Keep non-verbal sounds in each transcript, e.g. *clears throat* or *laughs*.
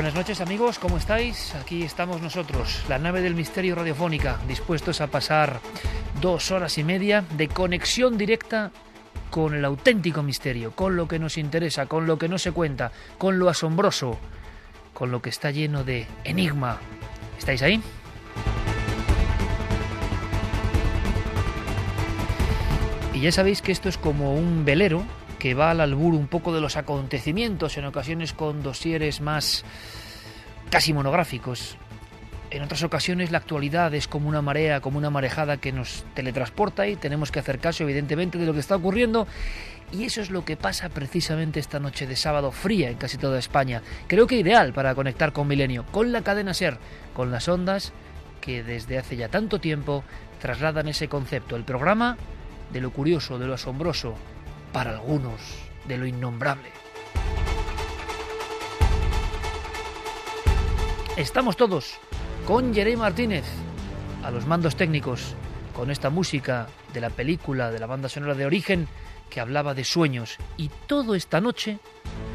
Buenas noches amigos, ¿cómo estáis? Aquí estamos nosotros, la nave del misterio radiofónica, dispuestos a pasar dos horas y media de conexión directa con el auténtico misterio, con lo que nos interesa, con lo que no se cuenta, con lo asombroso, con lo que está lleno de enigma. ¿Estáis ahí? Y ya sabéis que esto es como un velero que va al albur un poco de los acontecimientos, en ocasiones con dosieres más casi monográficos. En otras ocasiones la actualidad es como una marea, como una marejada que nos teletransporta y tenemos que hacer caso evidentemente de lo que está ocurriendo. Y eso es lo que pasa precisamente esta noche de sábado fría en casi toda España. Creo que ideal para conectar con Milenio, con la cadena Ser, con las ondas que desde hace ya tanto tiempo trasladan ese concepto, el programa de lo curioso, de lo asombroso, para algunos de lo innombrable. Estamos todos con Jeremy Martínez a los mandos técnicos, con esta música de la película, de la banda sonora de origen, que hablaba de sueños. Y todo esta noche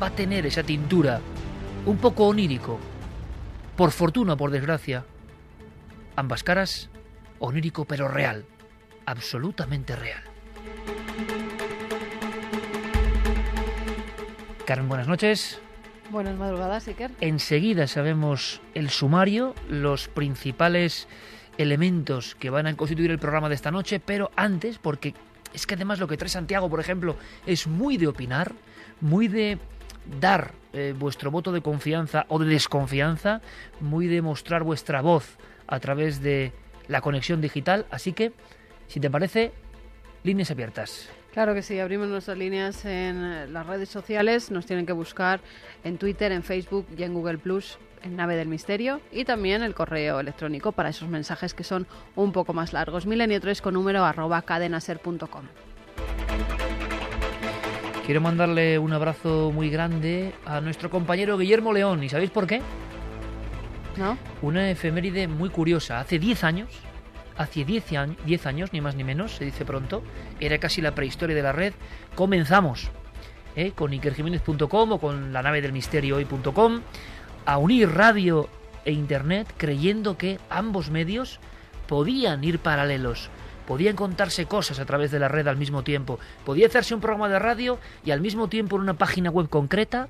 va a tener esa tintura, un poco onírico. Por fortuna por desgracia, ambas caras, onírico pero real, absolutamente real. Carmen, buenas noches. Buenas madrugadas, Iker. Enseguida sabemos el sumario, los principales elementos que van a constituir el programa de esta noche, pero antes, porque es que además lo que trae Santiago, por ejemplo, es muy de opinar, muy de dar eh, vuestro voto de confianza o de desconfianza, muy de mostrar vuestra voz a través de la conexión digital. Así que, si te parece, líneas abiertas. Claro que sí, abrimos nuestras líneas en eh, las redes sociales, nos tienen que buscar en Twitter, en Facebook y en Google Plus en Nave del Misterio y también el correo electrónico para esos mensajes que son un poco más largos, milenio3 con número arroba cadenaser.com. Quiero mandarle un abrazo muy grande a nuestro compañero Guillermo León. ¿Y sabéis por qué? ¿No? Una efeméride muy curiosa. Hace 10 años, hace 10 años, ni más ni menos, se dice pronto, era casi la prehistoria de la red, comenzamos ¿eh? con ikerjiménez.com o con la nave del misterio hoy.com a unir radio e internet creyendo que ambos medios podían ir paralelos, podían contarse cosas a través de la red al mismo tiempo, podía hacerse un programa de radio y al mismo tiempo en una página web concreta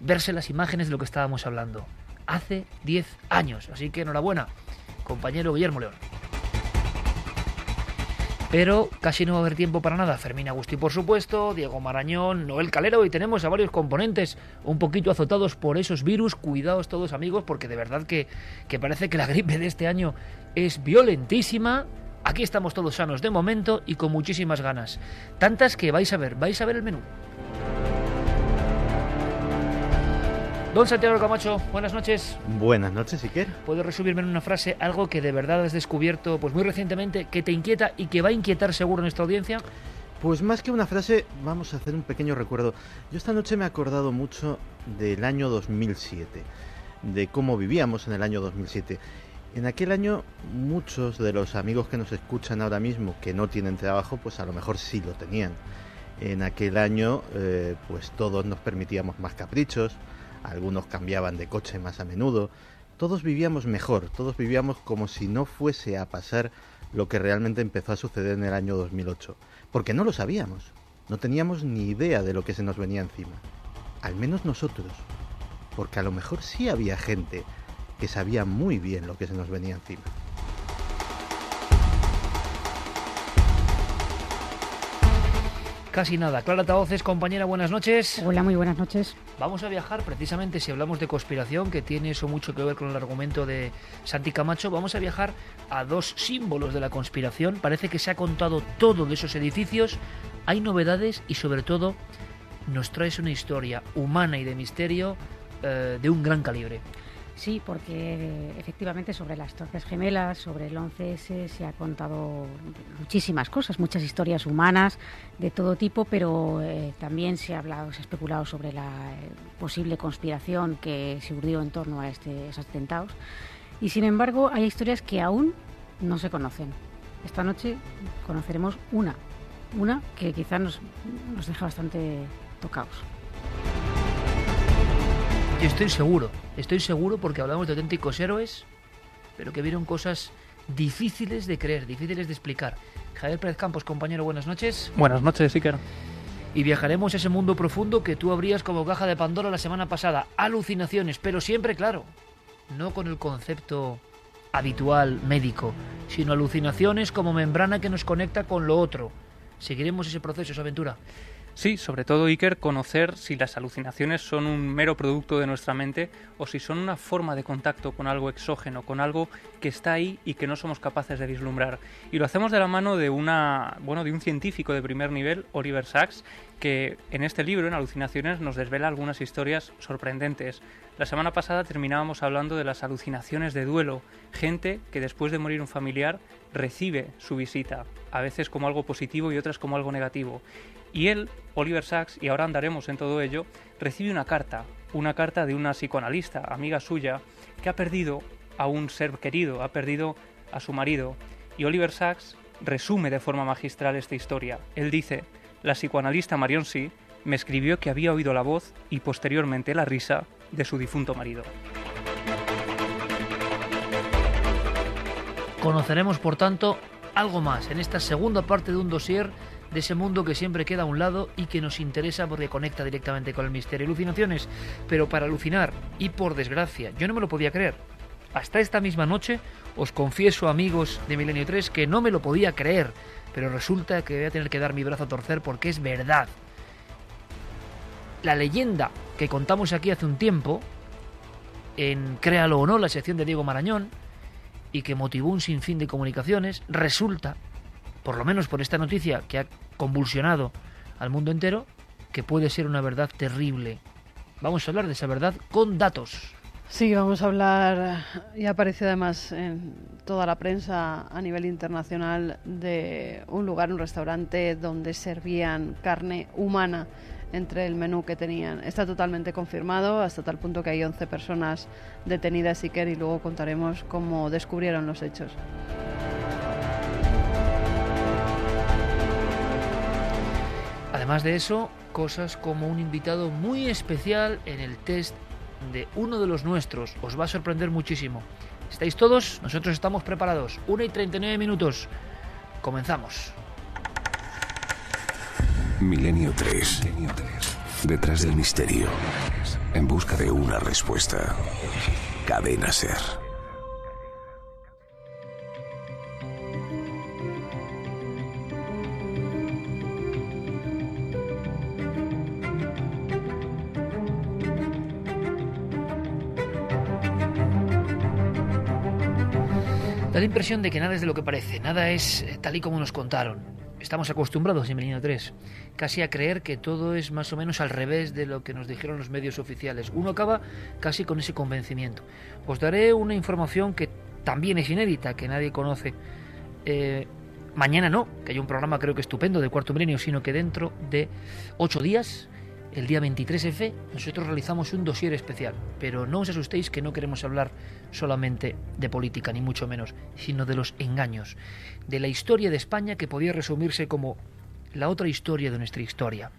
verse las imágenes de lo que estábamos hablando. Hace 10 años, así que enhorabuena, compañero Guillermo León. Pero casi no va a haber tiempo para nada. Fermín Agustí, por supuesto, Diego Marañón, Noel Calero y tenemos a varios componentes un poquito azotados por esos virus. Cuidaos todos amigos porque de verdad que, que parece que la gripe de este año es violentísima. Aquí estamos todos sanos de momento y con muchísimas ganas. Tantas que vais a ver, vais a ver el menú. Don Santiago Camacho, buenas noches. Buenas noches, Iker. ¿Puedes resumirme en una frase algo que de verdad has descubierto pues muy recientemente, que te inquieta y que va a inquietar seguro nuestra audiencia? Pues más que una frase, vamos a hacer un pequeño recuerdo. Yo esta noche me he acordado mucho del año 2007, de cómo vivíamos en el año 2007. En aquel año muchos de los amigos que nos escuchan ahora mismo que no tienen trabajo, pues a lo mejor sí lo tenían. En aquel año eh, pues todos nos permitíamos más caprichos, algunos cambiaban de coche más a menudo, todos vivíamos mejor, todos vivíamos como si no fuese a pasar lo que realmente empezó a suceder en el año 2008, porque no lo sabíamos, no teníamos ni idea de lo que se nos venía encima, al menos nosotros, porque a lo mejor sí había gente que sabía muy bien lo que se nos venía encima. Casi nada. Clara Taoces, compañera, buenas noches. Hola, muy buenas noches. Vamos a viajar precisamente, si hablamos de conspiración, que tiene eso mucho que ver con el argumento de Santi Camacho, vamos a viajar a dos símbolos de la conspiración. Parece que se ha contado todo de esos edificios, hay novedades y sobre todo nos traes una historia humana y de misterio eh, de un gran calibre. Sí, porque efectivamente sobre las Torres Gemelas, sobre el 11S, se ha contado muchísimas cosas, muchas historias humanas de todo tipo, pero eh, también se ha hablado, se ha especulado sobre la eh, posible conspiración que se urdió en torno a este, esos atentados. Y sin embargo, hay historias que aún no se conocen. Esta noche conoceremos una, una que quizás nos, nos deja bastante tocados. Estoy seguro, estoy seguro porque hablamos de auténticos héroes, pero que vieron cosas difíciles de creer, difíciles de explicar. Javier Pérez Campos, compañero, buenas noches. Buenas noches, Iker. Y viajaremos a ese mundo profundo que tú abrías como caja de Pandora la semana pasada. Alucinaciones, pero siempre, claro, no con el concepto habitual médico, sino alucinaciones como membrana que nos conecta con lo otro. Seguiremos ese proceso, esa aventura. Sí, sobre todo Iker, conocer si las alucinaciones son un mero producto de nuestra mente o si son una forma de contacto con algo exógeno, con algo que está ahí y que no somos capaces de vislumbrar. Y lo hacemos de la mano de una, bueno, de un científico de primer nivel, Oliver Sacks, que en este libro, en Alucinaciones, nos desvela algunas historias sorprendentes. La semana pasada terminábamos hablando de las alucinaciones de duelo, gente que después de morir un familiar recibe su visita, a veces como algo positivo y otras como algo negativo. Y él, Oliver Sacks, y ahora andaremos en todo ello, recibe una carta, una carta de una psicoanalista, amiga suya, que ha perdido a un ser querido, ha perdido a su marido. Y Oliver Sacks resume de forma magistral esta historia. Él dice, la psicoanalista Marion C. me escribió que había oído la voz y posteriormente la risa de su difunto marido. Conoceremos, por tanto, algo más en esta segunda parte de un dossier de ese mundo que siempre queda a un lado y que nos interesa porque conecta directamente con el misterio. Alucinaciones, pero para alucinar, y por desgracia, yo no me lo podía creer. Hasta esta misma noche os confieso, amigos de Milenio 3, que no me lo podía creer, pero resulta que voy a tener que dar mi brazo a torcer porque es verdad. La leyenda que contamos aquí hace un tiempo, en Créalo o no, la sección de Diego Marañón, y que motivó un sinfín de comunicaciones, resulta, por lo menos por esta noticia que ha convulsionado al mundo entero, que puede ser una verdad terrible. Vamos a hablar de esa verdad con datos. Sí, vamos a hablar, y aparece además en toda la prensa a nivel internacional, de un lugar, un restaurante donde servían carne humana entre el menú que tenían. Está totalmente confirmado, hasta tal punto que hay 11 personas detenidas, y luego contaremos cómo descubrieron los hechos. Además de eso, cosas como un invitado muy especial en el test de uno de los nuestros. Os va a sorprender muchísimo. ¿Estáis todos? Nosotros estamos preparados. 1 y 39 minutos. Comenzamos. Milenio 3. Detrás del misterio. En busca de una respuesta. Cadena Ser. La impresión de que nada es de lo que parece, nada es eh, tal y como nos contaron. Estamos acostumbrados en Milenio 3 casi a creer que todo es más o menos al revés de lo que nos dijeron los medios oficiales. Uno acaba casi con ese convencimiento. Os daré una información que también es inédita, que nadie conoce. Eh, mañana no, que hay un programa creo que estupendo de Cuarto Milenio, sino que dentro de ocho días, el día 23F, nosotros realizamos un dossier especial. Pero no os asustéis que no queremos hablar solamente de política, ni mucho menos, sino de los engaños, de la historia de España que podía resumirse como la otra historia de nuestra historia.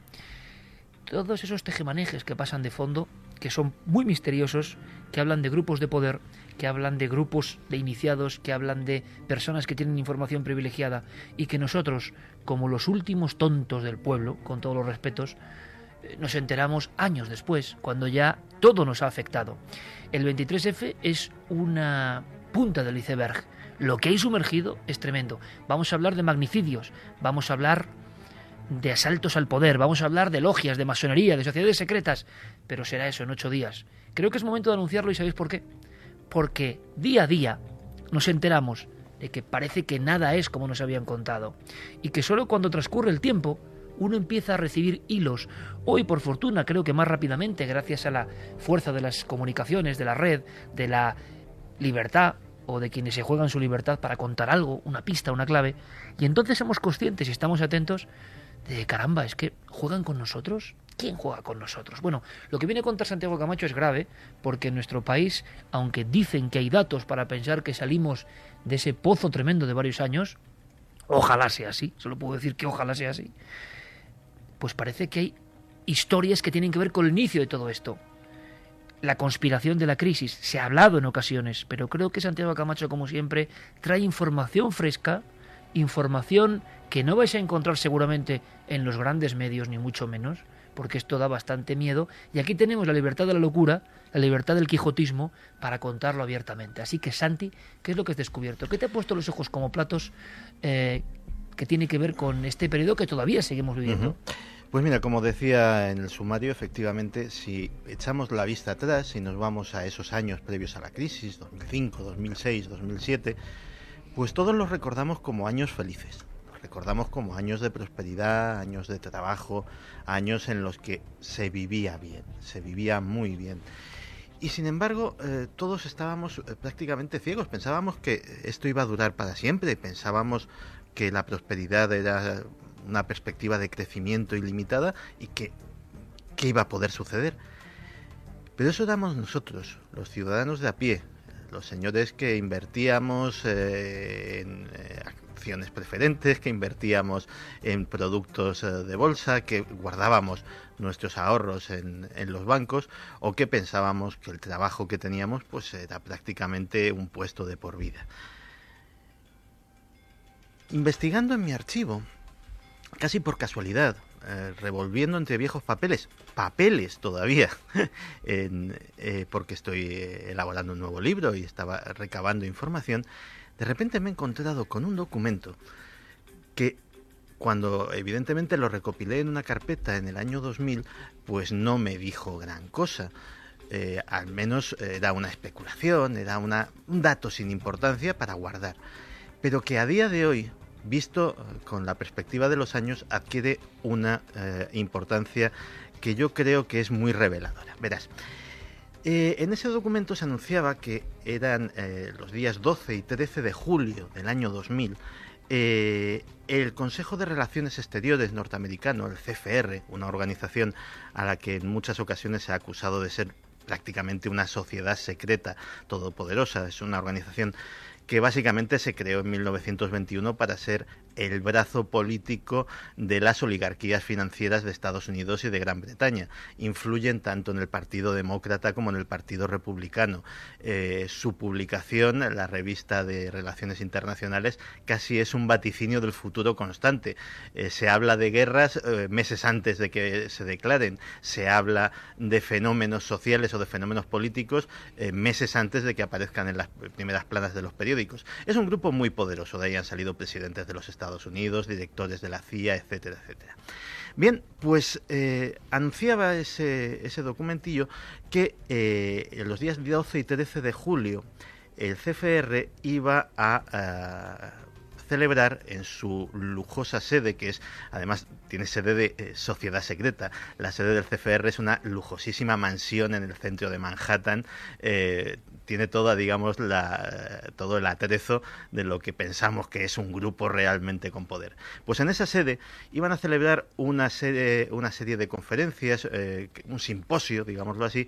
Todos esos tejemanejes que pasan de fondo, que son muy misteriosos, que hablan de grupos de poder, que hablan de grupos de iniciados, que hablan de personas que tienen información privilegiada y que nosotros, como los últimos tontos del pueblo, con todos los respetos, nos enteramos años después, cuando ya todo nos ha afectado. El 23F es una punta del iceberg. Lo que hay sumergido es tremendo. Vamos a hablar de magnicidios, vamos a hablar de asaltos al poder, vamos a hablar de logias, de masonería, de sociedades secretas, pero será eso en ocho días. Creo que es momento de anunciarlo y sabéis por qué porque día a día nos enteramos de que parece que nada es como nos habían contado y que solo cuando transcurre el tiempo uno empieza a recibir hilos. Hoy, por fortuna, creo que más rápidamente, gracias a la fuerza de las comunicaciones, de la red, de la libertad o de quienes se juegan su libertad para contar algo, una pista, una clave, y entonces somos conscientes y estamos atentos de caramba, es que juegan con nosotros, ¿Quién juega con nosotros? Bueno, lo que viene contra Santiago Camacho es grave porque en nuestro país, aunque dicen que hay datos para pensar que salimos de ese pozo tremendo de varios años, ojalá sea así, solo puedo decir que ojalá sea así, pues parece que hay historias que tienen que ver con el inicio de todo esto. La conspiración de la crisis se ha hablado en ocasiones, pero creo que Santiago Camacho, como siempre, trae información fresca, información que no vais a encontrar seguramente en los grandes medios, ni mucho menos, porque esto da bastante miedo, y aquí tenemos la libertad de la locura, la libertad del quijotismo, para contarlo abiertamente. Así que, Santi, ¿qué es lo que has descubierto? ¿Qué te ha puesto los ojos como platos eh, que tiene que ver con este periodo que todavía seguimos viviendo? Pues mira, como decía en el sumario, efectivamente, si echamos la vista atrás y nos vamos a esos años previos a la crisis, 2005, 2006, 2007, pues todos los recordamos como años felices recordamos como años de prosperidad, años de trabajo, años en los que se vivía bien, se vivía muy bien. Y sin embargo, eh, todos estábamos eh, prácticamente ciegos, pensábamos que esto iba a durar para siempre, pensábamos que la prosperidad era una perspectiva de crecimiento ilimitada y que, iba a poder suceder. Pero eso éramos nosotros, los ciudadanos de a pie, los señores que invertíamos eh, en preferentes, que invertíamos en productos eh, de bolsa, que guardábamos nuestros ahorros en, en, los bancos o que pensábamos que el trabajo que teníamos pues era prácticamente un puesto de por vida. Investigando en mi archivo, casi por casualidad, eh, revolviendo entre viejos papeles, papeles todavía, *laughs* eh, porque estoy elaborando un nuevo libro y estaba recabando información, de repente me he encontrado con un documento que cuando evidentemente lo recopilé en una carpeta en el año 2000, pues no me dijo gran cosa. Eh, al menos era una especulación, era una, un dato sin importancia para guardar. Pero que a día de hoy, visto eh, con la perspectiva de los años, adquiere una eh, importancia que yo creo que es muy reveladora. Verás, eh, en ese documento se anunciaba que eran los días 12 y 13 de julio del año 2000, eh, el Consejo de Relaciones Exteriores norteamericano, el CFR, una organización a la que en muchas ocasiones se ha acusado de ser prácticamente una sociedad secreta todopoderosa, es una organización que básicamente se creó en 1921 para ser el brazo político de las oligarquías financieras de Estados Unidos y de Gran Bretaña. Influyen tanto en el Partido Demócrata como en el Partido Republicano. Eh, su publicación, la revista de Relaciones Internacionales, casi es un vaticinio del futuro constante. Eh, se habla de guerras eh, meses antes de que se declaren, se habla de fenómenos sociales o de fenómenos políticos meses antes de que aparezcan en las primeras planas de los periódicos. Es un grupo muy poderoso, de ahí han salido presidentes de los Estados Estados Unidos, directores de la CIA, etcétera, etcétera. Bien, pues eh, anunciaba ese, ese, documentillo que eh, en los días 12 y 13 de julio el CFR iba a, celebrar en su lujosa sede, que es, además, tiene sede de eh, sociedad secreta. La sede del CFR es una lujosísima mansión en el centro de Manhattan. Eh, tiene toda, digamos, la, todo el atrezo de lo que pensamos que es un grupo realmente con poder. Pues en esa sede iban a celebrar una serie, una serie de conferencias, eh, un simposio, digámoslo así,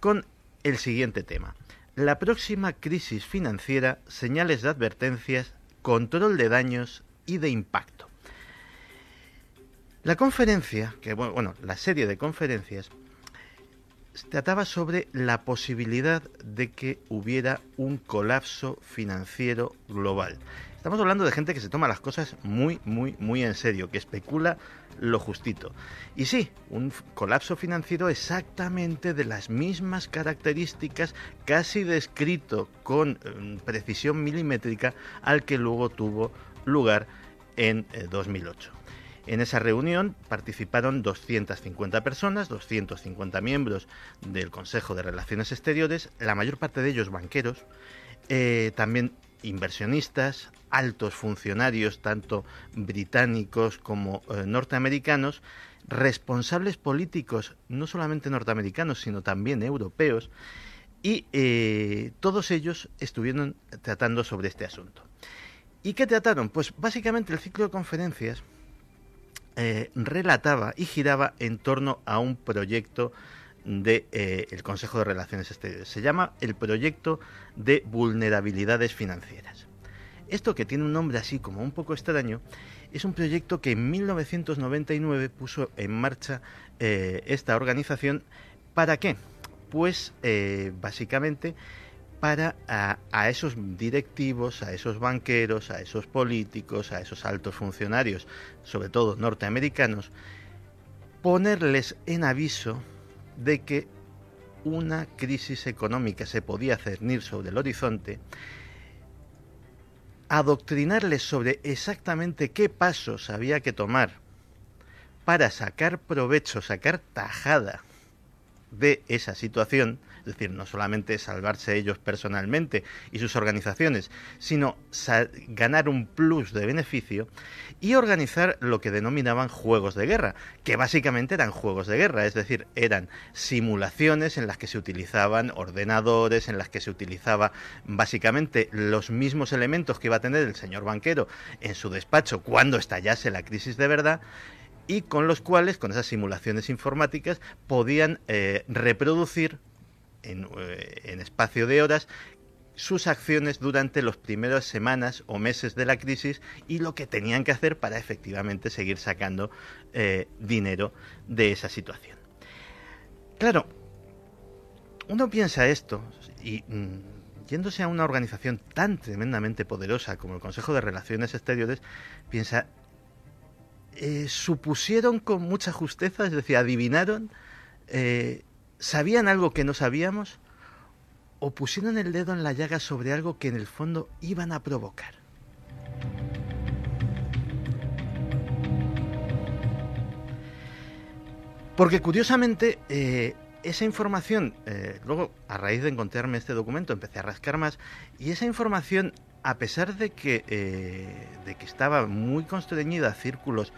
con el siguiente tema. La próxima crisis financiera, señales de advertencias, control de daños y de impacto. La conferencia, bueno, la serie de conferencias trataba sobre la posibilidad de que hubiera un colapso financiero global. Estamos hablando de gente que se toma las cosas muy, muy, muy en serio, que especula lo justito. Y sí, un colapso financiero exactamente de las mismas características, casi descrito con eh, precisión milimétrica, al que luego tuvo lugar en 2008. En esa reunión participaron 250 personas, 250 miembros del Consejo de Relaciones Exteriores, la mayor parte de ellos banqueros, eh, también inversionistas, altos funcionarios, tanto británicos como eh, norteamericanos, responsables políticos, no solamente norteamericanos, sino también europeos, y eh, todos ellos estuvieron tratando sobre este asunto. ¿Y qué trataron? Pues básicamente el ciclo de conferencias eh, relataba y giraba en torno a un proyecto del de, eh, Consejo de Relaciones Exteriores. Se llama el Proyecto de Vulnerabilidades Financieras. Esto que tiene un nombre así como un poco extraño, es un proyecto que en 1999 puso en marcha eh, esta organización. ¿Para qué? Pues básicamente para a, esos directivos, a esos banqueros, a esos políticos, a esos altos funcionarios, sobre todo norteamericanos, ponerles en aviso de que una crisis económica se podía cernir sobre el horizonte, adoctrinarles sobre exactamente qué pasos había que tomar para sacar provecho, sacar tajada de esa situación, es decir, no solamente salvarse ellos personalmente y sus organizaciones, sino ganar un plus de beneficio y organizar lo que denominaban juegos de guerra, que básicamente eran juegos de guerra, es decir, eran simulaciones en las que se utilizaban ordenadores, en las que se utilizaba básicamente los mismos elementos que iba a tener el señor banquero en su despacho cuando estallase la crisis de verdad y con los cuales, con esas simulaciones informáticas, podían eh, reproducir eh, en, espacio de horas sus acciones durante las primeras semanas o meses de la crisis y lo que tenían que hacer para efectivamente seguir sacando eh, dinero de esa situación. Claro, uno piensa esto y mm, yéndose a una organización tan tremendamente poderosa como el Consejo de Relaciones Exteriores, piensa, eh, supusieron con mucha justeza, es decir, adivinaron ¿Sabían algo que no sabíamos? ¿O pusieron el dedo en la llaga sobre algo que en el fondo iban a provocar? Porque curiosamente, eh, esa información, eh, luego a raíz de encontrarme este documento empecé a rascar más, y esa información, a pesar de que, eh, de que estaba muy constreñida a círculos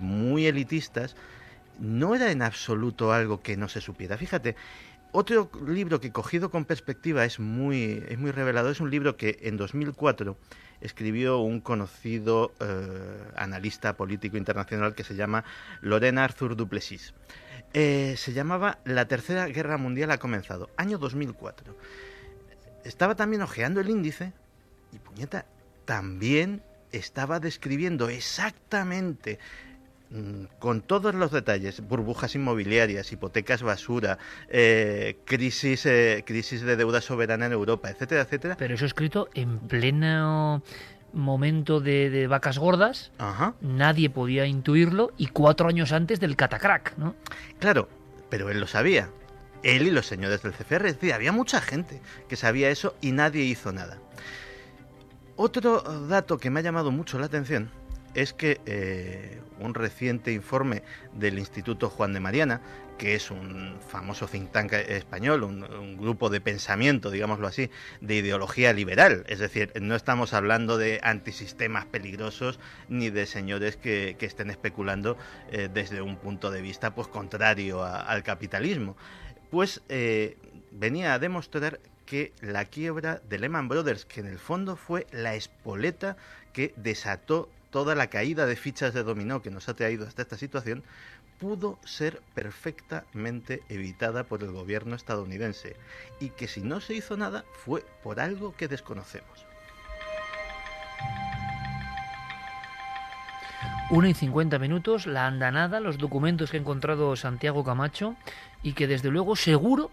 muy elitistas, no era en absoluto algo que no se supiera. Fíjate, otro libro que cogido con perspectiva es muy, es muy revelador, es un libro que en 2004 escribió un conocido eh, analista político internacional que se llama Lorena Arthur Duplessis. Eh, se llamaba La Tercera Guerra Mundial ha comenzado, año 2004. Estaba también hojeando el índice y puñeta, también estaba describiendo exactamente Mm, con todos los detalles, burbujas inmobiliarias, hipotecas basura, eh, crisis, eh, crisis de deuda soberana en Europa, etcétera, etcétera. Pero eso escrito en pleno momento de, vacas gordas, nadie podía intuirlo y cuatro años antes del catacrack, ¿no? Claro, pero él lo sabía. Él y los señores del CFR, es decir, había mucha gente que sabía eso y nadie hizo nada. Otro dato que me ha llamado mucho la atención es que eh, un reciente informe del Instituto Juan de Mariana, que es un famoso think tank español, un, grupo de pensamiento, digámoslo así, de ideología liberal. Es decir, no estamos hablando de antisistemas peligrosos ni de señores que, estén especulando eh, desde un punto de vista pues contrario al capitalismo. Pues eh, venía a demostrar que la quiebra de Lehman Brothers, que en el fondo fue la espoleta que desató toda la caída de fichas de dominó que nos ha traído hasta esta situación, pudo ser perfectamente evitada por el gobierno estadounidense y que si no se hizo nada fue por algo que desconocemos. Una y 50 minutos, la andanada, los documentos que ha encontrado Santiago Camacho y que desde luego seguro,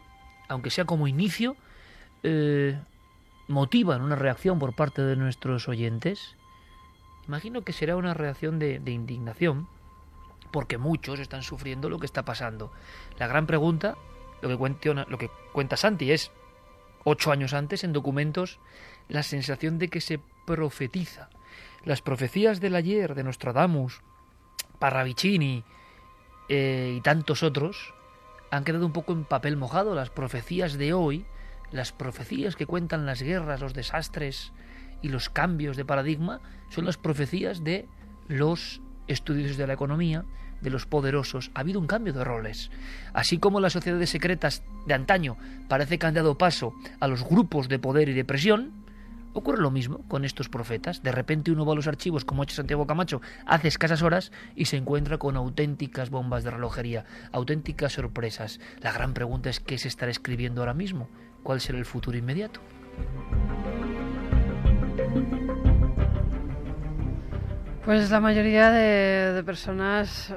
aunque sea como inicio, eh, motivan una reacción por parte de nuestros oyentes. Imagino que será una reacción de, indignación, porque muchos están sufriendo lo que está pasando. La gran pregunta, lo que, cuenta, lo que cuenta Santi, es, ocho años antes, en documentos, la sensación de que se profetiza. Las profecías del ayer, de Nostradamus, Parravicini eh, y tantos otros, han quedado un poco en papel mojado. Las profecías de hoy las profecías que cuentan las guerras, los desastres y los cambios de paradigma son las profecías de los estudiosos de la economía, de los poderosos. Ha habido un cambio de roles. Así como las sociedades secretas de antaño parece que han dado paso a los grupos de poder y de presión, ocurre lo mismo con estos profetas. De repente uno va a los archivos, como ha hecho Santiago Camacho, hace escasas horas y se encuentra con auténticas bombas de relojería, auténticas sorpresas. La gran pregunta es qué se estará escribiendo ahora mismo cuál será el futuro inmediato. Pues la mayoría de, personas, eh,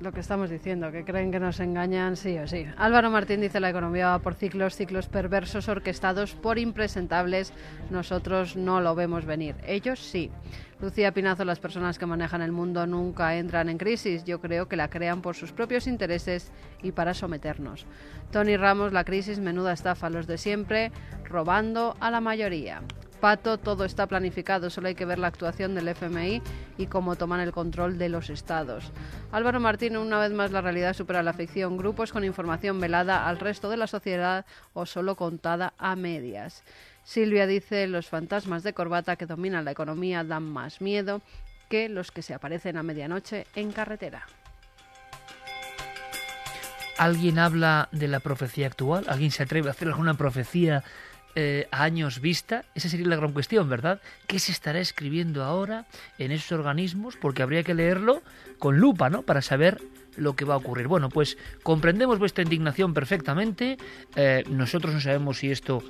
lo que estamos diciendo, que creen que nos engañan sí o sí. Álvaro Martín dice la economía va por ciclos, ciclos perversos orquestados por impresentables. Nosotros no lo vemos venir. Ellos sí. Lucía Pinazo, las personas que manejan el mundo nunca entran en crisis. Yo creo que la crean por sus propios intereses y para someternos. Tony Ramos, la crisis, menuda estafa, los de siempre, robando a la mayoría. Pato, todo está planificado, solo hay que ver la actuación del FMI y cómo toman el control de los estados. Álvaro Martín, una vez más la realidad supera la ficción, grupos con información velada al resto de la sociedad o solo contada a medias. Silvia dice, los fantasmas de corbata que dominan la economía dan más miedo que los que se aparecen a medianoche en carretera. ¿Alguien habla de la profecía actual? ¿Alguien se atreve a hacer alguna profecía eh, a años vista? Esa sería la gran cuestión, ¿verdad? ¿Qué se estará escribiendo ahora en esos organismos? Porque habría que leerlo con lupa, ¿no? Para saber lo que va a ocurrir. Bueno, pues comprendemos vuestra indignación perfectamente. Eh, nosotros no sabemos si esto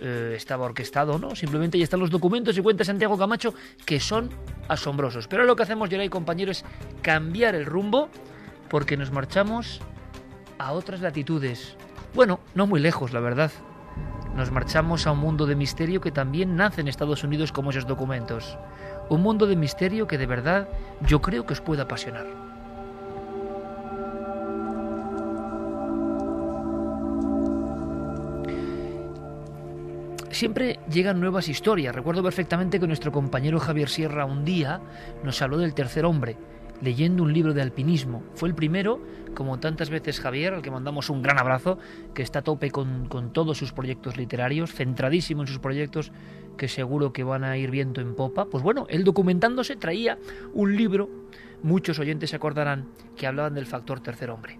eh, estaba orquestado o no. Simplemente ahí están los documentos y cuenta Santiago Camacho que son asombrosos. Pero lo que hacemos, yo y compañeros, es cambiar el rumbo porque nos marchamos a otras latitudes. Bueno, no muy lejos, la verdad. Nos marchamos a un mundo de misterio que también nace en Estados Unidos como esos documentos. Un mundo de misterio que de verdad yo creo que os puede apasionar. Siempre llegan nuevas historias. Recuerdo perfectamente que nuestro compañero Javier Sierra un día nos habló del tercer hombre, leyendo un libro de alpinismo. Fue el primero, como tantas veces Javier, al que mandamos un gran abrazo, que está a tope con, todos sus proyectos literarios, centradísimo en sus proyectos que seguro que van a ir viento en popa. Pues bueno, él documentándose traía un libro, muchos oyentes se acordarán, que hablaban del factor tercer hombre.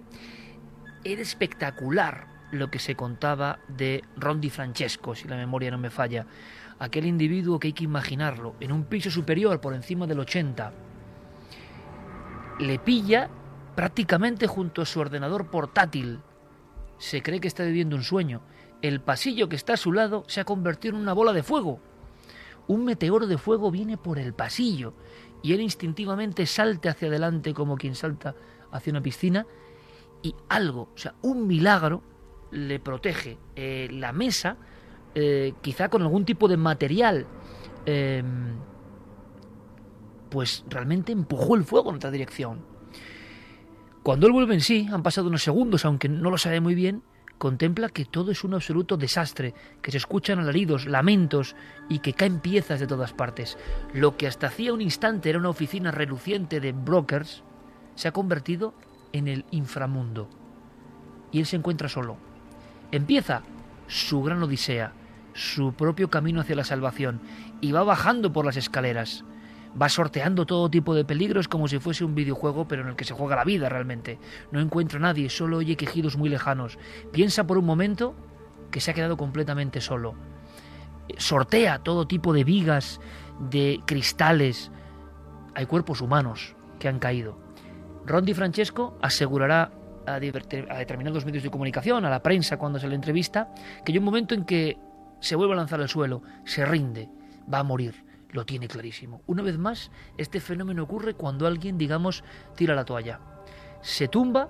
Era espectacular lo que se contaba de Rondi Francesco, si la memoria no me falla. Aquel individuo que hay que imaginarlo, en un piso superior, por encima del 80, le pilla prácticamente junto a su ordenador portátil. Se cree que está viviendo un sueño. El pasillo que está a su lado se ha convertido en una bola de fuego. Un meteoro de fuego viene por el pasillo y él instintivamente salta hacia adelante como quien salta hacia una piscina y algo, o sea, un milagro le protege. Eh, la mesa, eh, quizá con algún tipo de material em, pues realmente empujó el fuego en otra dirección. Cuando él vuelve en sí, han pasado unos segundos, aunque no lo sabe muy bien, contempla que todo es un absoluto desastre, que se escuchan alaridos, lamentos y que caen piezas de todas partes. Lo que hasta hacía un instante era una oficina reluciente de brokers, se ha convertido en el inframundo. Y él se encuentra solo. Empieza su gran odisea, su propio camino hacia la salvación, y va bajando por las escaleras. Va sorteando todo tipo de peligros como si fuese un videojuego, pero en el que se juega la vida realmente. No encuentra a nadie, solo oye quejidos muy lejanos. Piensa por un momento que se ha quedado completamente solo. Sortea todo tipo de vigas, de cristales. Hay cuerpos humanos que han caído. Rondi Francesco asegurará a, determinados medios de comunicación, a la prensa cuando se le entrevista, que hay un momento en que se vuelve a lanzar al suelo, se rinde, va a morir lo tiene clarísimo. Una vez más, este fenómeno ocurre cuando alguien, digamos, tira la toalla. Se tumba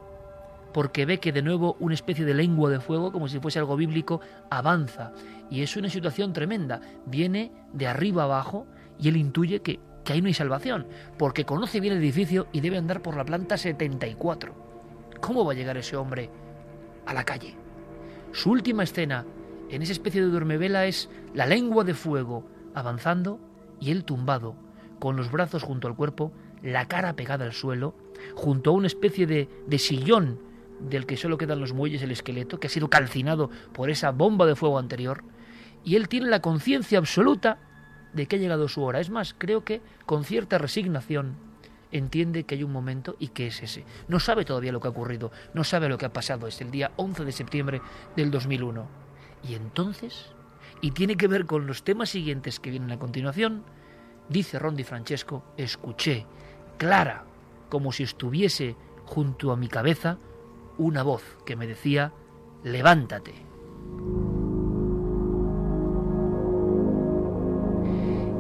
porque ve que de nuevo una especie de lengua de fuego, como si fuese algo bíblico, avanza. Y es una situación tremenda. Viene de arriba abajo y él intuye que, que ahí no hay salvación, porque conoce bien el edificio y debe andar por la planta 74. ¿Cómo va a llegar ese hombre a la calle? Su última escena en esa especie de duermevela es la lengua de fuego avanzando y él tumbado, con los brazos junto al cuerpo, la cara pegada al suelo, junto a una especie de, de sillón del que solo quedan los muelles el esqueleto, que ha sido calcinado por esa bomba de fuego anterior, y él tiene la conciencia absoluta de que ha llegado su hora. Es más, creo que con cierta resignación entiende que hay un momento y que es ese. No sabe todavía lo que ha ocurrido, no sabe lo que ha pasado. Es el día 11 de septiembre del 2001. Y entonces y tiene que ver con los temas siguientes que vienen a continuación, dice Rondi Francesco, escuché, clara, como si estuviese junto a mi cabeza, una voz que me decía, levántate.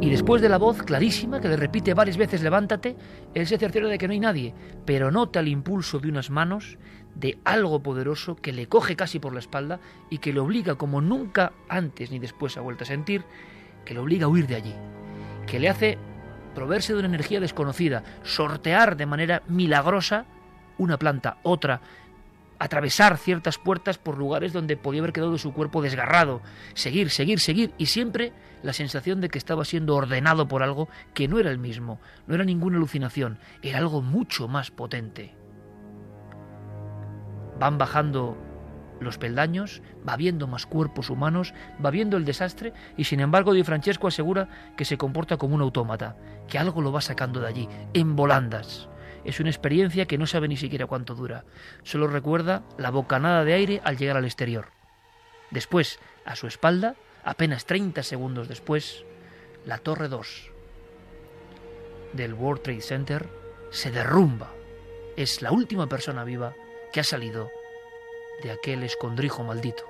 Y después de la voz clarísima, que le repite varias veces levántate, él se cerciora de que no hay nadie, pero nota el impulso de unas manos, de algo poderoso que le coge casi por la espalda y que le obliga, como nunca antes ni después ha vuelto a sentir, que le obliga a huir de allí, que le hace proveerse de una energía desconocida, sortear de manera milagrosa una planta, otra, atravesar ciertas puertas por lugares donde podía haber quedado su cuerpo desgarrado, seguir, seguir, seguir, y siempre la sensación de que estaba siendo ordenado por algo que no era el mismo, no era ninguna alucinación, era algo mucho más potente. Van bajando los peldaños, va viendo más cuerpos humanos, va viendo el desastre y sin embargo Di Francesco asegura que se comporta como un autómata, que algo lo va sacando de allí, en volandas. Es una experiencia que no sabe ni siquiera cuánto dura. Solo recuerda la bocanada de aire al llegar al exterior. Después, a su espalda, apenas 30 segundos después, la Torre 2 del World Trade Center se derrumba. Es la última persona viva que ha salido de aquel escondrijo maldito.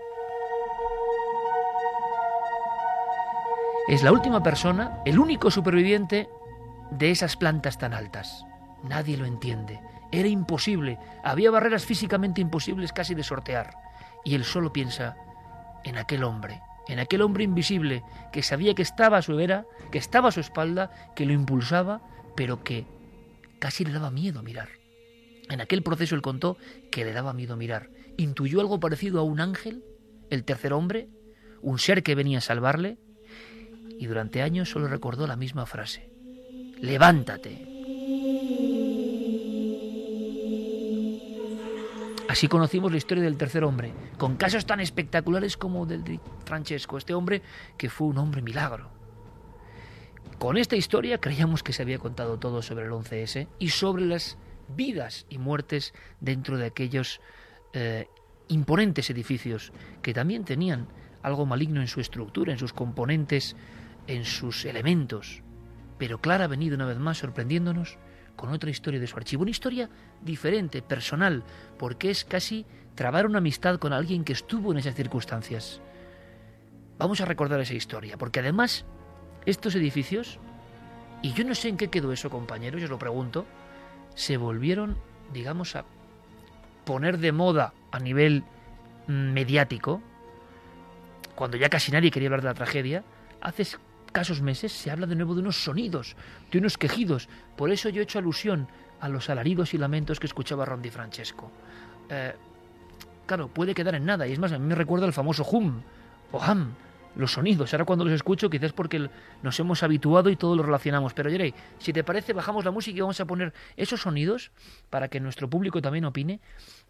Es la última persona, el único superviviente de esas plantas tan altas. Nadie lo entiende. Era imposible. Había barreras físicamente imposibles casi de sortear. Y él solo piensa en aquel hombre, en aquel hombre invisible que sabía que estaba a su vera, que estaba a su espalda, que lo impulsaba, pero que casi le daba miedo mirar. En aquel proceso él contó que le daba miedo mirar. Intuyó algo parecido a un ángel, el tercer hombre, un ser que venía a salvarle, y durante años solo recordó la misma frase. Levántate, Así conocimos la historia del tercer hombre, con casos tan espectaculares como del de Francesco, este hombre que fue un hombre milagro. Con esta historia creíamos que se había contado todo sobre el 11S y sobre las vidas y muertes dentro de aquellos eh, imponentes edificios que también tenían algo maligno en su estructura, en sus componentes, en sus elementos. Pero Clara ha venido una vez más sorprendiéndonos con otra historia de su archivo. Una historia diferente, personal, porque es casi trabar una amistad con alguien que estuvo en esas circunstancias. Vamos a recordar esa historia, porque además estos edificios, y yo no sé en qué quedó eso, compañeros, yo os lo pregunto, se volvieron, digamos, a poner de moda a nivel mm, mediático, cuando ya casi nadie quería hablar de la tragedia, hace casos meses se habla de nuevo de unos sonidos, de unos quejidos. Por eso yo he hecho alusión a los alaridos y lamentos que escuchaba Rondi Francesco. Eh, claro, puede quedar en nada. Y es más, a mí me recuerda el famoso hum o ham, los sonidos. Ahora cuando los escucho, quizás porque nos hemos habituado y todo lo relacionamos. Pero Jerey, si te parece, bajamos la música y vamos a poner esos sonidos para que nuestro público también opine.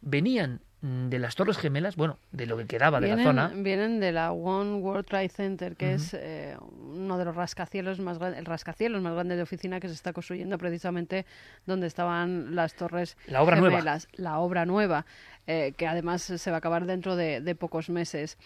Venían de las Torres Gemelas, bueno, de lo que quedaba de la zona. Vienen de la One World Trade Center, que es eh, uno de los rascacielos más el rascacielos más grande de oficina que se está construyendo precisamente donde estaban las Torres la obra Gemelas. Nueva. La obra nueva, eh, que además se va a acabar dentro de pocos meses.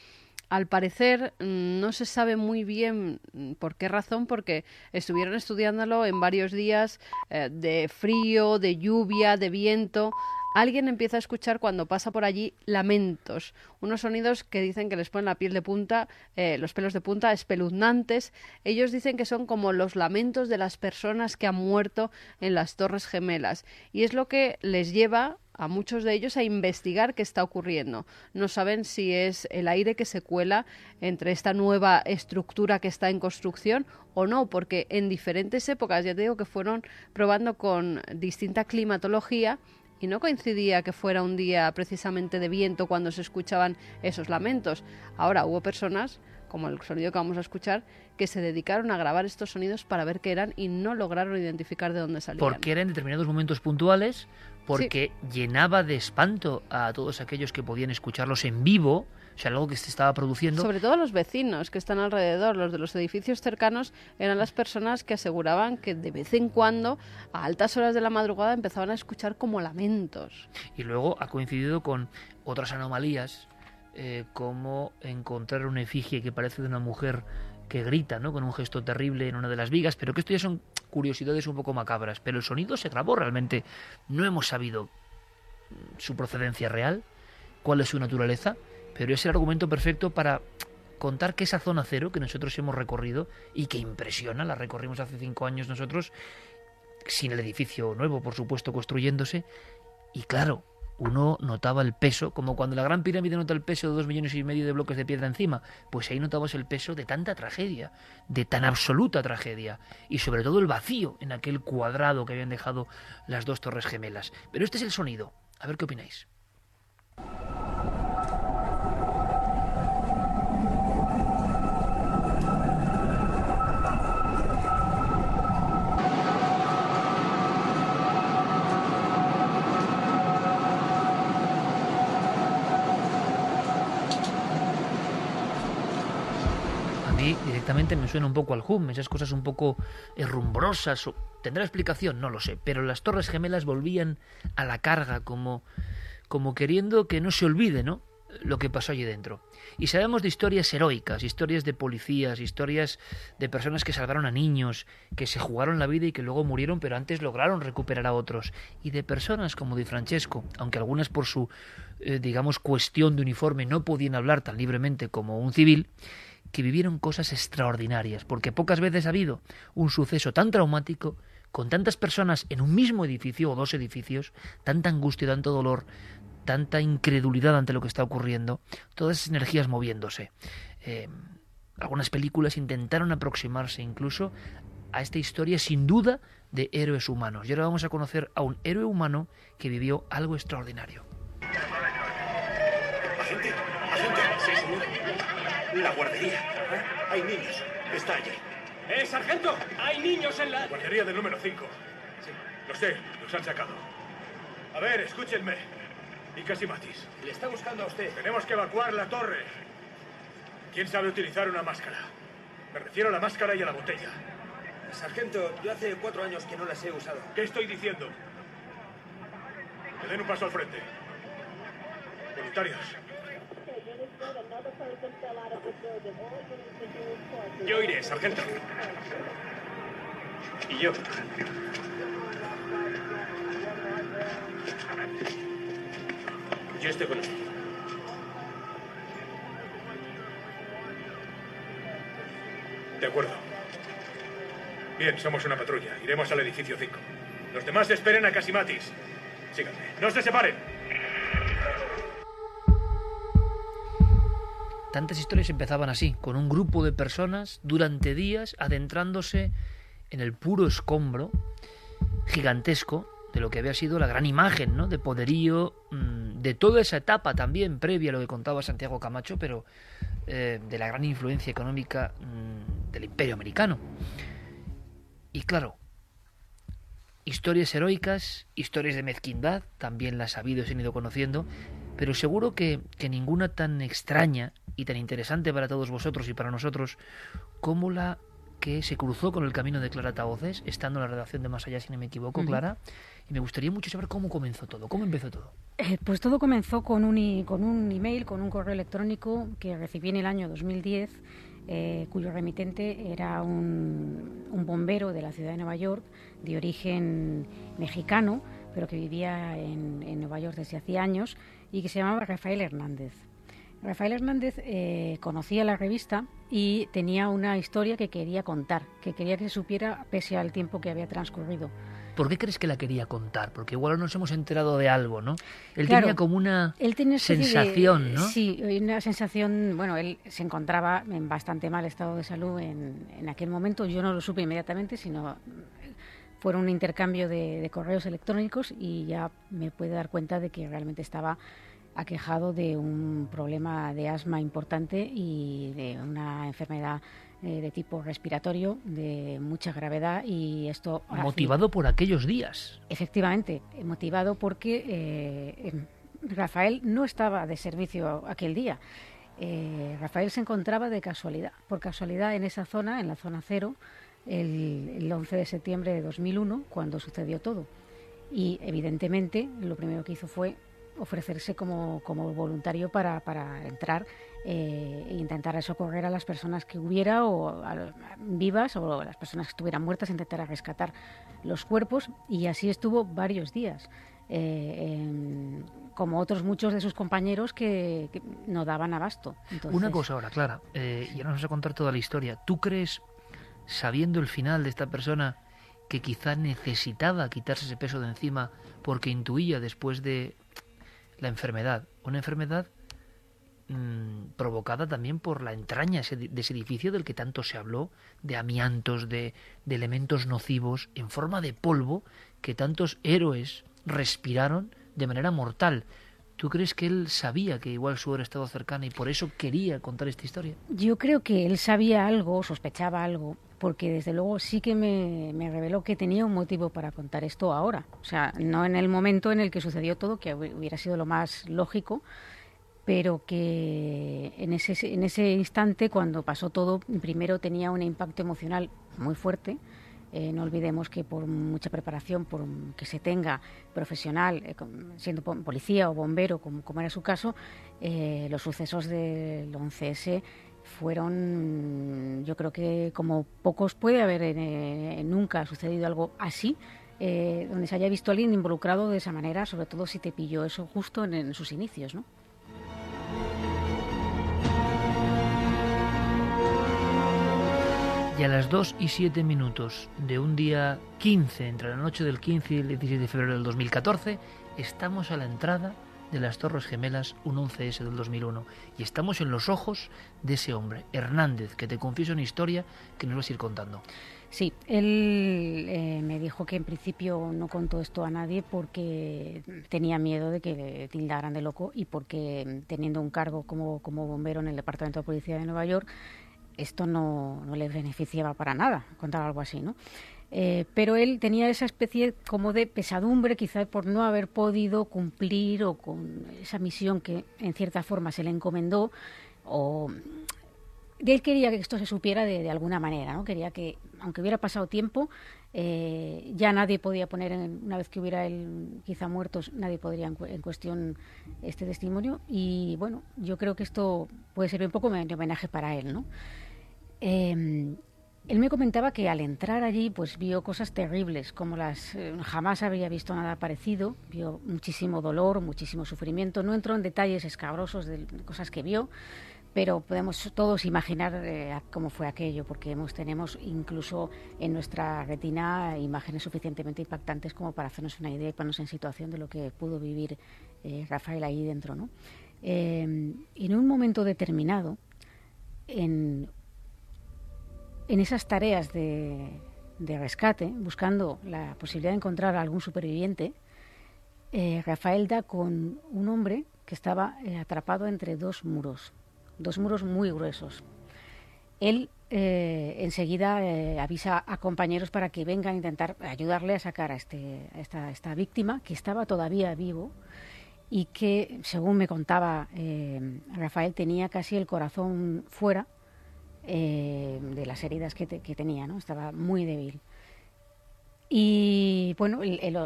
Al parecer mm, no se sabe muy bien mm, por qué razón, porque estuvieron estudiándolo en varios días eh, de frío, de lluvia, de viento. Alguien empieza a escuchar cuando pasa por allí lamentos, unos sonidos que dicen que les ponen la piel de punta, eh, los pelos de punta, espeluznantes. Ellos dicen que son como los lamentos de las personas que han muerto en las Torres Gemelas. Y es lo que les lleva a muchos de ellos a investigar qué está ocurriendo. No saben si es el aire que se cuela entre esta nueva estructura que está en construcción o no, porque en diferentes épocas, ya te digo que fueron probando con distinta climatología y no coincidía que fuera un día precisamente de viento cuando se escuchaban esos lamentos. Ahora hubo personas como el sonido que vamos a escuchar, que se dedicaron a grabar estos sonidos para ver qué eran y no lograron identificar de dónde salían. Porque eran determinados momentos puntuales, porque llenaba de espanto a todos aquellos que podían escucharlos en vivo, o sea, algo que se estaba produciendo. Sobre todo los vecinos que están alrededor, los de los edificios cercanos, eran las personas que aseguraban que de vez en cuando, a altas horas de la madrugada, empezaban a escuchar como lamentos. Y luego ha coincidido con otras anomalías, eh, como encontrar una efigie que parece de una mujer que grita, ¿no? Con un gesto terrible en una de las vigas, pero que esto ya son curiosidades un poco macabras. Pero el sonido se grabó realmente. No hemos sabido su procedencia real, cuál es su naturaleza, pero es el argumento perfecto para contar que esa zona cero que nosotros hemos recorrido y que impresiona, la recorrimos hace cinco años nosotros, sin el edificio nuevo, por supuesto, construyéndose, y claro, uno notaba el peso, como cuando la Gran Pirámide nota el peso de dos millones y medio de bloques de piedra encima, pues ahí notabas el peso de tanta tragedia, de tan absoluta tragedia, y sobre todo el vacío en aquel cuadrado que habían dejado las dos torres gemelas. Pero este es el sonido. A ver qué opináis. Me suena un poco al hum, esas cosas un poco herrumbrosas. ¿Tendrá explicación? No lo sé. Pero las Torres Gemelas volvían a la carga como, como queriendo que no se olvide, ¿no? lo que pasó allí dentro. Y sabemos de historias heroicas, historias de policías, historias de personas que salvaron a niños, que se jugaron la vida y que luego murieron, pero antes lograron recuperar a otros. Y de personas como Di Francesco, aunque algunas por su, eh, digamos, cuestión de uniforme no podían hablar tan libremente como un civil, que vivieron cosas extraordinarias, porque pocas veces ha habido un suceso tan traumático, con tantas personas en un mismo edificio o dos edificios, tanta angustia, tanto dolor, tanta incredulidad ante lo que está ocurriendo, todas esas energías moviéndose. Eh, algunas películas intentaron aproximarse incluso a esta historia sin duda de héroes humanos. Y ahora vamos a conocer a un héroe humano que vivió algo extraordinario. Guardería. Hay niños. Está allí. ¡Eh, sargento! Hay niños en la... Guardería del número 5. Sí, lo sé. Los han sacado. A ver, escúchenme. Y casi Matis. Le está buscando a usted. Tenemos que evacuar la torre. ¿Quién sabe utilizar una máscara? Me refiero a la máscara y a la botella. Sargento, yo hace cuatro años que no las he usado. ¿Qué estoy diciendo? Que den un paso al frente. Voluntarios, yo iré, sargento. Y yo. Yo estoy con usted. De acuerdo. Bien, somos una patrulla. Iremos al edificio 5. Los demás esperen a Casimatis. Síganme. No se separen. Tantas historias empezaban así, con un grupo de personas durante días adentrándose en el puro escombro gigantesco de lo que había sido la gran imagen ¿no? de poderío, mm, de toda esa etapa también previa a lo que contaba Santiago Camacho, pero eh, de la gran influencia económica mm, del imperio americano. Y claro, historias heroicas, historias de mezquindad, también las ha habido y se han ido conociendo, pero seguro que, que ninguna tan extraña y tan interesante para todos vosotros y para nosotros como la que se cruzó con el camino de Clara Taoces, estando en la redacción de Más Allá, si no me equivoco, Clara. Y me gustaría mucho saber cómo comenzó todo, cómo empezó todo. Eh, pues todo comenzó con un, con un email, con un correo electrónico que recibí en el año 2010, eh, cuyo remitente era un, un bombero de la ciudad de Nueva York, de origen mexicano, pero que vivía en, en Nueva York desde hacía años, y que se llamaba Rafael Hernández. Rafael Hernández eh, conocía la revista y tenía una historia que quería contar, que quería que se supiera pese al tiempo que había transcurrido. ¿Por qué crees que la quería contar? Porque igual nos hemos enterado de algo, ¿no? Él tenía como una sensación, ¿no? Sí, una sensación, bueno, él se encontraba en bastante mal estado de salud en, en aquel momento. Yo no lo supe inmediatamente, sino fueron un intercambio de, de correos electrónicos y ya me pude dar cuenta de que realmente estaba aquejado de un problema de asma importante y de una enfermedad eh, de tipo respiratorio de mucha gravedad y esto motivado por aquellos días. Efectivamente motivado porque eh, em, Rafael no estaba de servicio aquel día. Eh, Rafael se encontraba de casualidad por casualidad en esa zona en la zona cero el, el 11 de septiembre de 2001 cuando sucedió todo y evidentemente lo primero que hizo fue ofrecerse como, como voluntario para, para entrar eh, e intentar socorrer a las personas que hubiera o vivas o a las personas que estuvieran muertas, intentar rescatar los cuerpos y así estuvo varios días. Eh, como otros muchos de sus compañeros que, no daban abasto. Una cosa ahora, Clara, eh, y ahora nos vas a contar toda la historia. ¿Tú crees, sabiendo el final de esta persona, que quizá necesitaba quitarse ese peso de encima porque intuía después de la enfermedad. Una enfermedad mm, provocada también por la entraña de ese edificio del que tanto se habló, de amiantos, de, de elementos nocivos en forma de polvo que tantos héroes respiraron de manera mortal. ¿Tú crees que él sabía que igual su hora estado cercana y por eso quería contar esta historia? Yo creo que él sabía algo, sospechaba algo, porque desde luego sí que me, reveló que tenía un motivo para contar esto ahora. O sea, no en el momento en el que sucedió todo, que hubiera sido lo más lógico, pero que en ese, en ese instante, cuando pasó todo, primero tenía un impacto emocional muy fuerte. Eh, no olvidemos que por mucha preparación por que se tenga profesional, eh, siendo policía o bombero, como, era su caso, eh, los sucesos del 11S fueron, yo creo que como pocos puede haber nunca sucedido algo así, donde se haya visto a alguien involucrado de esa manera, sobre todo si te pilló eso justo en, sus inicios, ¿no? Y a las 2 y 7 minutos de un día 15, entre la noche del 15 y el 16 de febrero del 2014, estamos a la entrada de las Torres Gemelas, un 11S del 2001. Y estamos en los ojos de ese hombre, Hernández, que te confieso una historia que nos vas a ir contando. Sí, él eh, me dijo que en principio no contó esto a nadie porque tenía miedo de que le tildaran de loco y porque teniendo un cargo como, como bombero en el Departamento de Policía de Nueva York, esto no, no le beneficiaba para nada contar algo así, ¿no? Eh, pero él tenía esa especie como de pesadumbre, quizá por no haber podido cumplir o con esa misión que en cierta forma se le encomendó, o él quería que esto se supiera de, alguna manera, ¿no? Quería que, aunque hubiera pasado tiempo, eh, ya nadie podía poner, una vez que hubiera él quizá muertos, nadie podría en, cuestión este testimonio. Y bueno, yo creo que esto puede ser un poco de homenaje para él, ¿no? Eh, él me comentaba que al entrar allí pues vio cosas terribles, como las eh, jamás había visto nada parecido, vio muchísimo dolor, muchísimo sufrimiento, no entró en detalles escabrosos de cosas que vio, pero podemos todos imaginar eh, cómo fue aquello, porque hemos, tenemos incluso en nuestra retina imágenes suficientemente impactantes como para hacernos una idea y ponernos en situación de lo que pudo vivir eh, Rafael ahí dentro. ¿no? en un momento determinado, en en esas tareas de, rescate, buscando la posibilidad de encontrar a algún superviviente, eh, Rafael da con un hombre que estaba eh, atrapado entre dos muros, dos muros muy gruesos. Él eh, enseguida avisa a compañeros para que vengan a intentar ayudarle a sacar a, este, esta, esta, víctima, que estaba todavía vivo y que, según me contaba Rafael, tenía casi el corazón fuera de las heridas que, tenía, ¿no? estaba muy débil. Y bueno,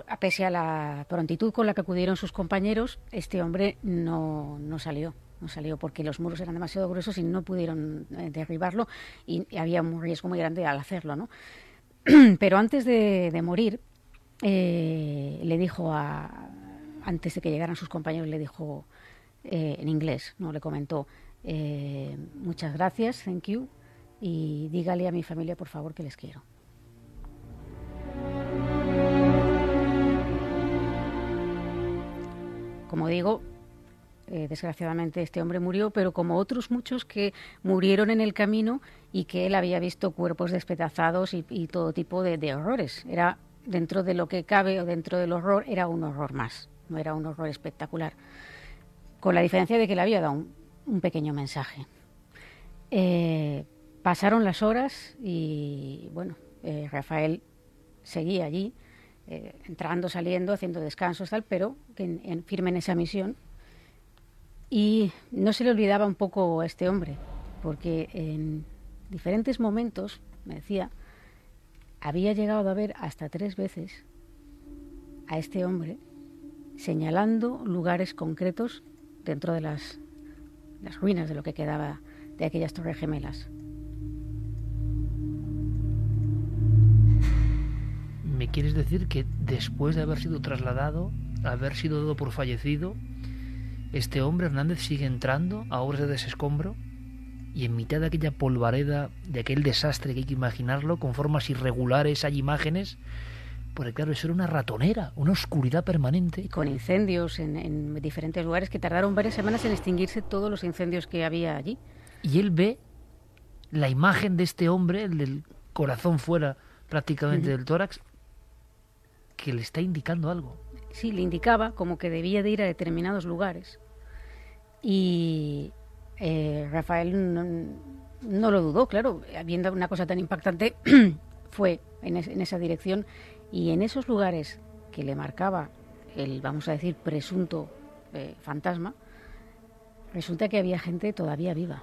a pese a la prontitud con la que acudieron sus compañeros, este hombre no, no salió. No salió porque los muros eran demasiado gruesos y no pudieron eh, derribarlo y, había un riesgo muy grande al hacerlo. ¿no? *clears throat* Pero antes de, morir, eh, le dijo a, antes de que llegaran sus compañeros, le dijo eh, en inglés, no le comentó, muchas gracias, thank you, y dígale a mi familia, por favor, que les quiero. Como digo, eh, desgraciadamente este hombre murió, pero como otros muchos que murieron en el camino y que él había visto cuerpos despedazados y, todo tipo de, horrores. Era dentro de lo que cabe o dentro del horror, era un horror más, no era un horror espectacular. Con la diferencia de que le había dado un, pequeño mensaje. Eh, pasaron las horas y, bueno, eh, Rafael seguía allí eh, entrando, saliendo, haciendo descansos, tal, pero en, firme en esa misión. Y no se le olvidaba un poco a este hombre, porque en diferentes momentos, me decía, había llegado a ver hasta tres veces a este hombre señalando lugares concretos dentro de las, las ruinas de lo que quedaba de aquellas torres gemelas. ¿Me quieres decir que después de haber sido trasladado, haber sido dado por fallecido, este hombre Hernández sigue entrando a obras de desescombro? Y en mitad de aquella polvareda, de aquel desastre que hay que imaginarlo, con formas irregulares, hay imágenes, porque claro, eso era una ratonera, una oscuridad permanente. Y con incendios en, en, diferentes lugares que tardaron varias semanas en extinguirse todos los incendios que había allí. Y él ve la imagen de este hombre, el del corazón fuera prácticamente del tórax, que le está indicando algo. Sí, le indicaba como que debía de ir a determinados lugares. Y eh, Rafael no, lo dudó, claro, viendo una cosa tan impactante, *clears throat* fue en, esa dirección y en esos lugares que le marcaba el, vamos a decir, presunto eh, fantasma, resulta que había gente todavía viva.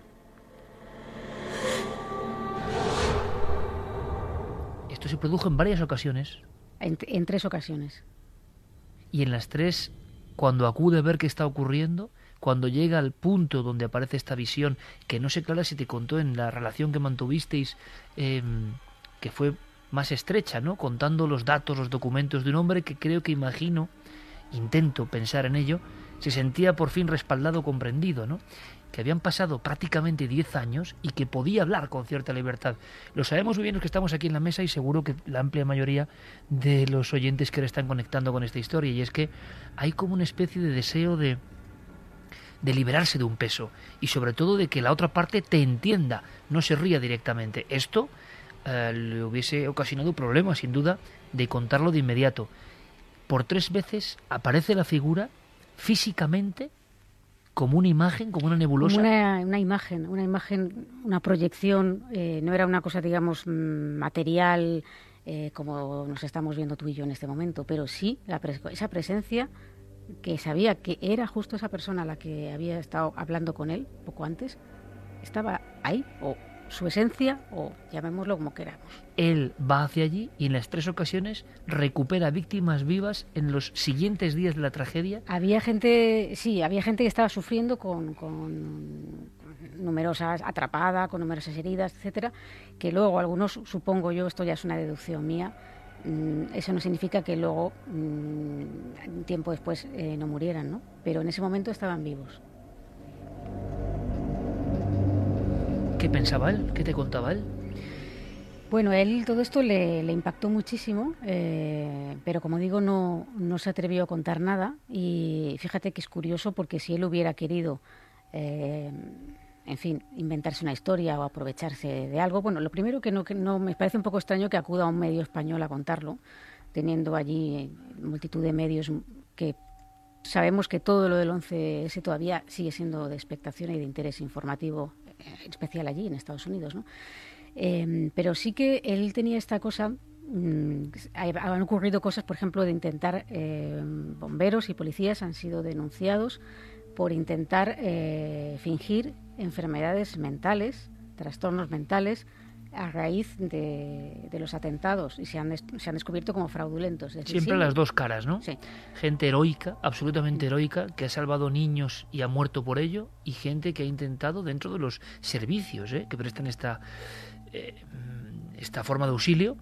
Esto se produjo en varias ocasiones. En, tres ocasiones. Y en las tres, cuando acude a ver qué está ocurriendo, cuando llega al punto donde aparece esta visión, que no sé clara si te contó en la relación que mantuvisteis, em, que fue más estrecha, ¿no? Contando los datos, los documentos de un hombre que creo que imagino, intento pensar en ello, se sentía por fin respaldado, comprendido, ¿no? que habían pasado prácticamente 10 años y que podía hablar con cierta libertad. Lo sabemos muy bien los que estamos aquí en la mesa y seguro que la amplia mayoría de los oyentes que le están conectando con esta historia. Y es que hay como una especie de deseo de, de liberarse de un peso y sobre todo de que la otra parte te entienda, no se ría directamente. Esto eh, le hubiese ocasionado problemas, sin duda, de contarlo de inmediato. Por tres veces aparece la figura físicamente como una imagen, como una nebulosa. Una, imagen, una imagen, una proyección, eh, no era una cosa, digamos, mm, material eh, como nos estamos viendo tú y yo en este momento, pero sí esa presencia que sabía que era justo esa persona la que había estado hablando con él poco antes, estaba ahí o su esencia o llamémoslo como queramos. Él va hacia allí y en las tres ocasiones recupera víctimas vivas en los siguientes días de la tragedia. Había gente, sí, había gente que estaba sufriendo con, con numerosas atrapada, con numerosas heridas, etcétera, que luego algunos, supongo yo, esto ya es una deducción mía, mm, eso no significa que luego, mm, tiempo después, eh, no murieran, ¿no? Pero en ese momento estaban vivos. ¿Qué pensaba él? ¿Qué te contaba él? Bueno, él todo esto le, impactó muchísimo, eh, pero como digo, no, no se atrevió a contar nada. Y fíjate que es curioso porque si él hubiera querido, eh, en fin, inventarse una historia o aprovecharse de algo, bueno, lo primero que no, que no me parece un poco extraño que acuda a un medio español a contarlo, teniendo allí multitud de medios que Sabemos que todo lo del 11S todavía sigue siendo de expectación y de interés informativo especial allí en Estados Unidos, ¿no? Em, pero sí que él tenía esta cosa mm, han ocurrido cosas, por ejemplo, de intentar em, bomberos y policías han sido denunciados por intentar eh, fingir enfermedades mentales, trastornos mentales, a raíz de, los atentados y se han, se han descubierto como fraudulentos. Siempre las dos caras, ¿no? Sí. Gente heroica, absolutamente heroica, que ha salvado niños y ha muerto por ello, y gente que ha intentado dentro de los servicios ¿eh? que prestan esta, eh, esta forma de auxilio,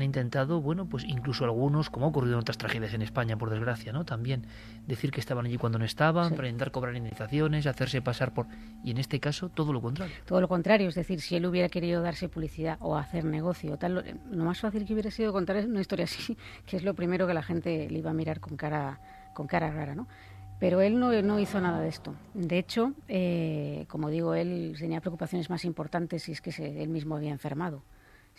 han intentado, bueno, pues incluso algunos, como ha ocurrido en otras tragedias en España, por desgracia, ¿no? También decir que estaban allí cuando no estaban, para intentar cobrar indemnizaciones, hacerse pasar por... Y en este caso, todo lo contrario. Todo lo contrario, es decir, si él hubiera querido darse publicidad o hacer negocio, tal, lo, más fácil que hubiera sido contar una historia así, *laughs* que es lo primero que la gente le iba a mirar con cara, con cara rara, ¿no? Pero él no, no, hizo nada de esto. De hecho, eh, como digo, él tenía preocupaciones más importantes y es que se, él mismo había enfermado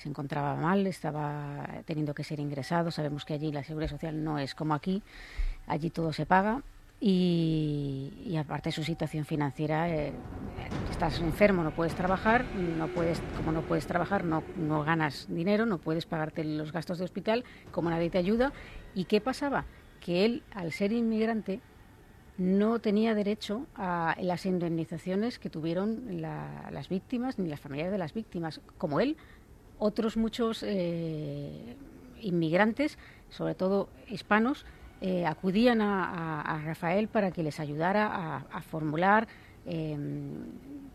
se encontraba mal, estaba teniendo que ser ingresado. Sabemos que allí la seguridad social no es como aquí, allí todo se paga. Y, aparte de su situación financiera, eh, estás enfermo, no puedes trabajar, no puedes, como no puedes trabajar, no, no ganas dinero, no puedes pagarte los gastos de hospital, como nadie te ayuda. ¿Y qué pasaba? Que él, al ser inmigrante, no tenía derecho a las indemnizaciones que tuvieron las víctimas ni las familias de las víctimas. Como él, otros muchos eh, inmigrantes, sobre todo hispanos, eh, acudían a, Rafael para que les ayudara a, formular em,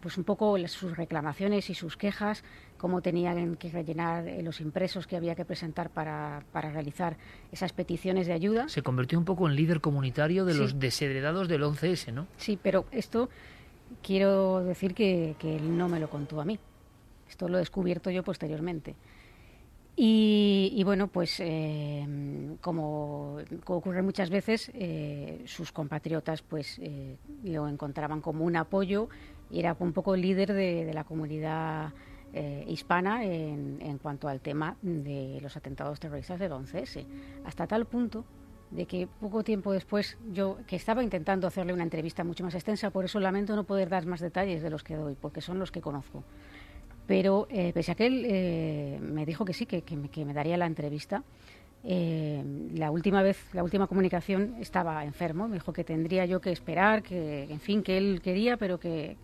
pues un poco sus reclamaciones y sus quejas, cómo tenían que rellenar eh, los impresos que había que presentar para, realizar esas peticiones de ayuda. Se convirtió un poco en líder comunitario de los desheredados del 11S, ¿no? Sí, pero esto quiero decir que él no me lo contó a mí. Esto lo he descubierto yo posteriormente. Y, bueno, pues eh, como, ocurre muchas veces, eh, sus compatriotas pues eh, lo encontraban como un apoyo y era un poco el líder de, la comunidad hispana en, en, cuanto al tema de los atentados terroristas del 11S. Hasta tal punto de que poco tiempo después yo, que estaba intentando hacerle una entrevista mucho más extensa, por eso lamento no poder dar más detalles de los que doy, porque son los que conozco. Pero eh, pese a que él eh, me dijo que sí, que, me, daría la entrevista, eh, la última vez, la última comunicación estaba enfermo, me dijo que tendría yo que esperar, que en fin, que él quería, pero que,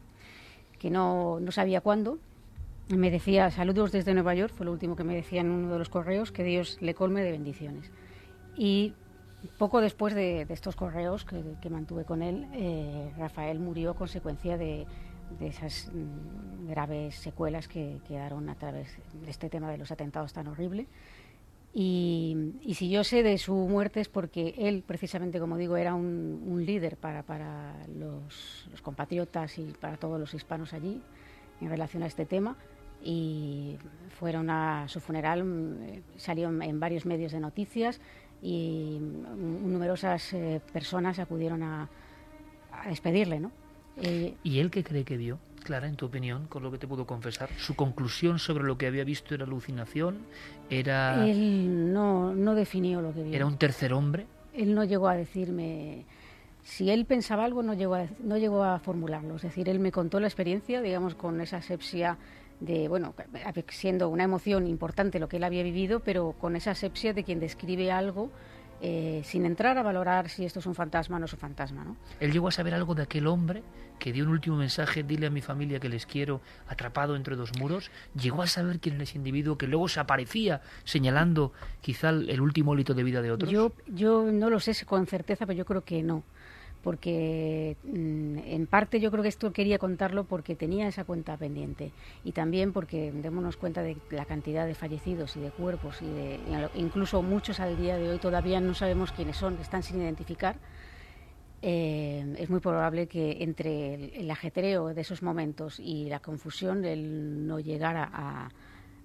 que no, no sabía cuándo. Me decía, saludos desde Nueva York, fue lo último que me decía en uno de los correos, que Dios le colme de bendiciones. Y poco después de, estos correos que, que, mantuve con él, Rafael murió a consecuencia de, de esas mm, graves secuelas que quedaron a través de este tema de los atentados tan horrible. Y, si yo sé de su muerte es porque él, precisamente como digo, era un, líder para, para los, compatriotas y para todos los hispanos allí en relación a este tema. Y fueron a su funeral, mm, salió en, varios medios de noticias y mm, numerosas eh, personas acudieron a, a despedirle, ¿no? Eh, ¿Y él qué cree que vio? Clara, en tu opinión, con lo que te puedo confesar, su conclusión sobre lo que había visto era alucinación, era... Él no, no definió lo que vio. ¿Era un tercer hombre? Él no llegó a decirme... Si él pensaba algo, no llegó, a, no llegó a formularlo. Es decir, él me contó la experiencia, digamos, con esa asepsia de, bueno, siendo una emoción importante lo que él había vivido, pero con esa asepsia de quien describe algo eh, sin entrar a valorar si esto es un fantasma o no es un fantasma. ¿no? Él llegó a saber algo de aquel hombre que dio un último mensaje, dile a mi familia que les quiero, atrapado entre dos muros. Llegó a saber quién era ese individuo que luego se aparecía señalando quizá el último hito de vida de otros. Yo, yo no lo sé con certeza, pero yo creo que no porque mm, en parte yo creo que esto quería contarlo porque tenía esa cuenta pendiente y también porque démonos cuenta de la cantidad de fallecidos y de cuerpos y de incluso muchos al día de hoy todavía no sabemos quiénes son, están sin identificar. Eh, es muy probable que entre el, ajetreo de esos momentos y la confusión él no llegara a,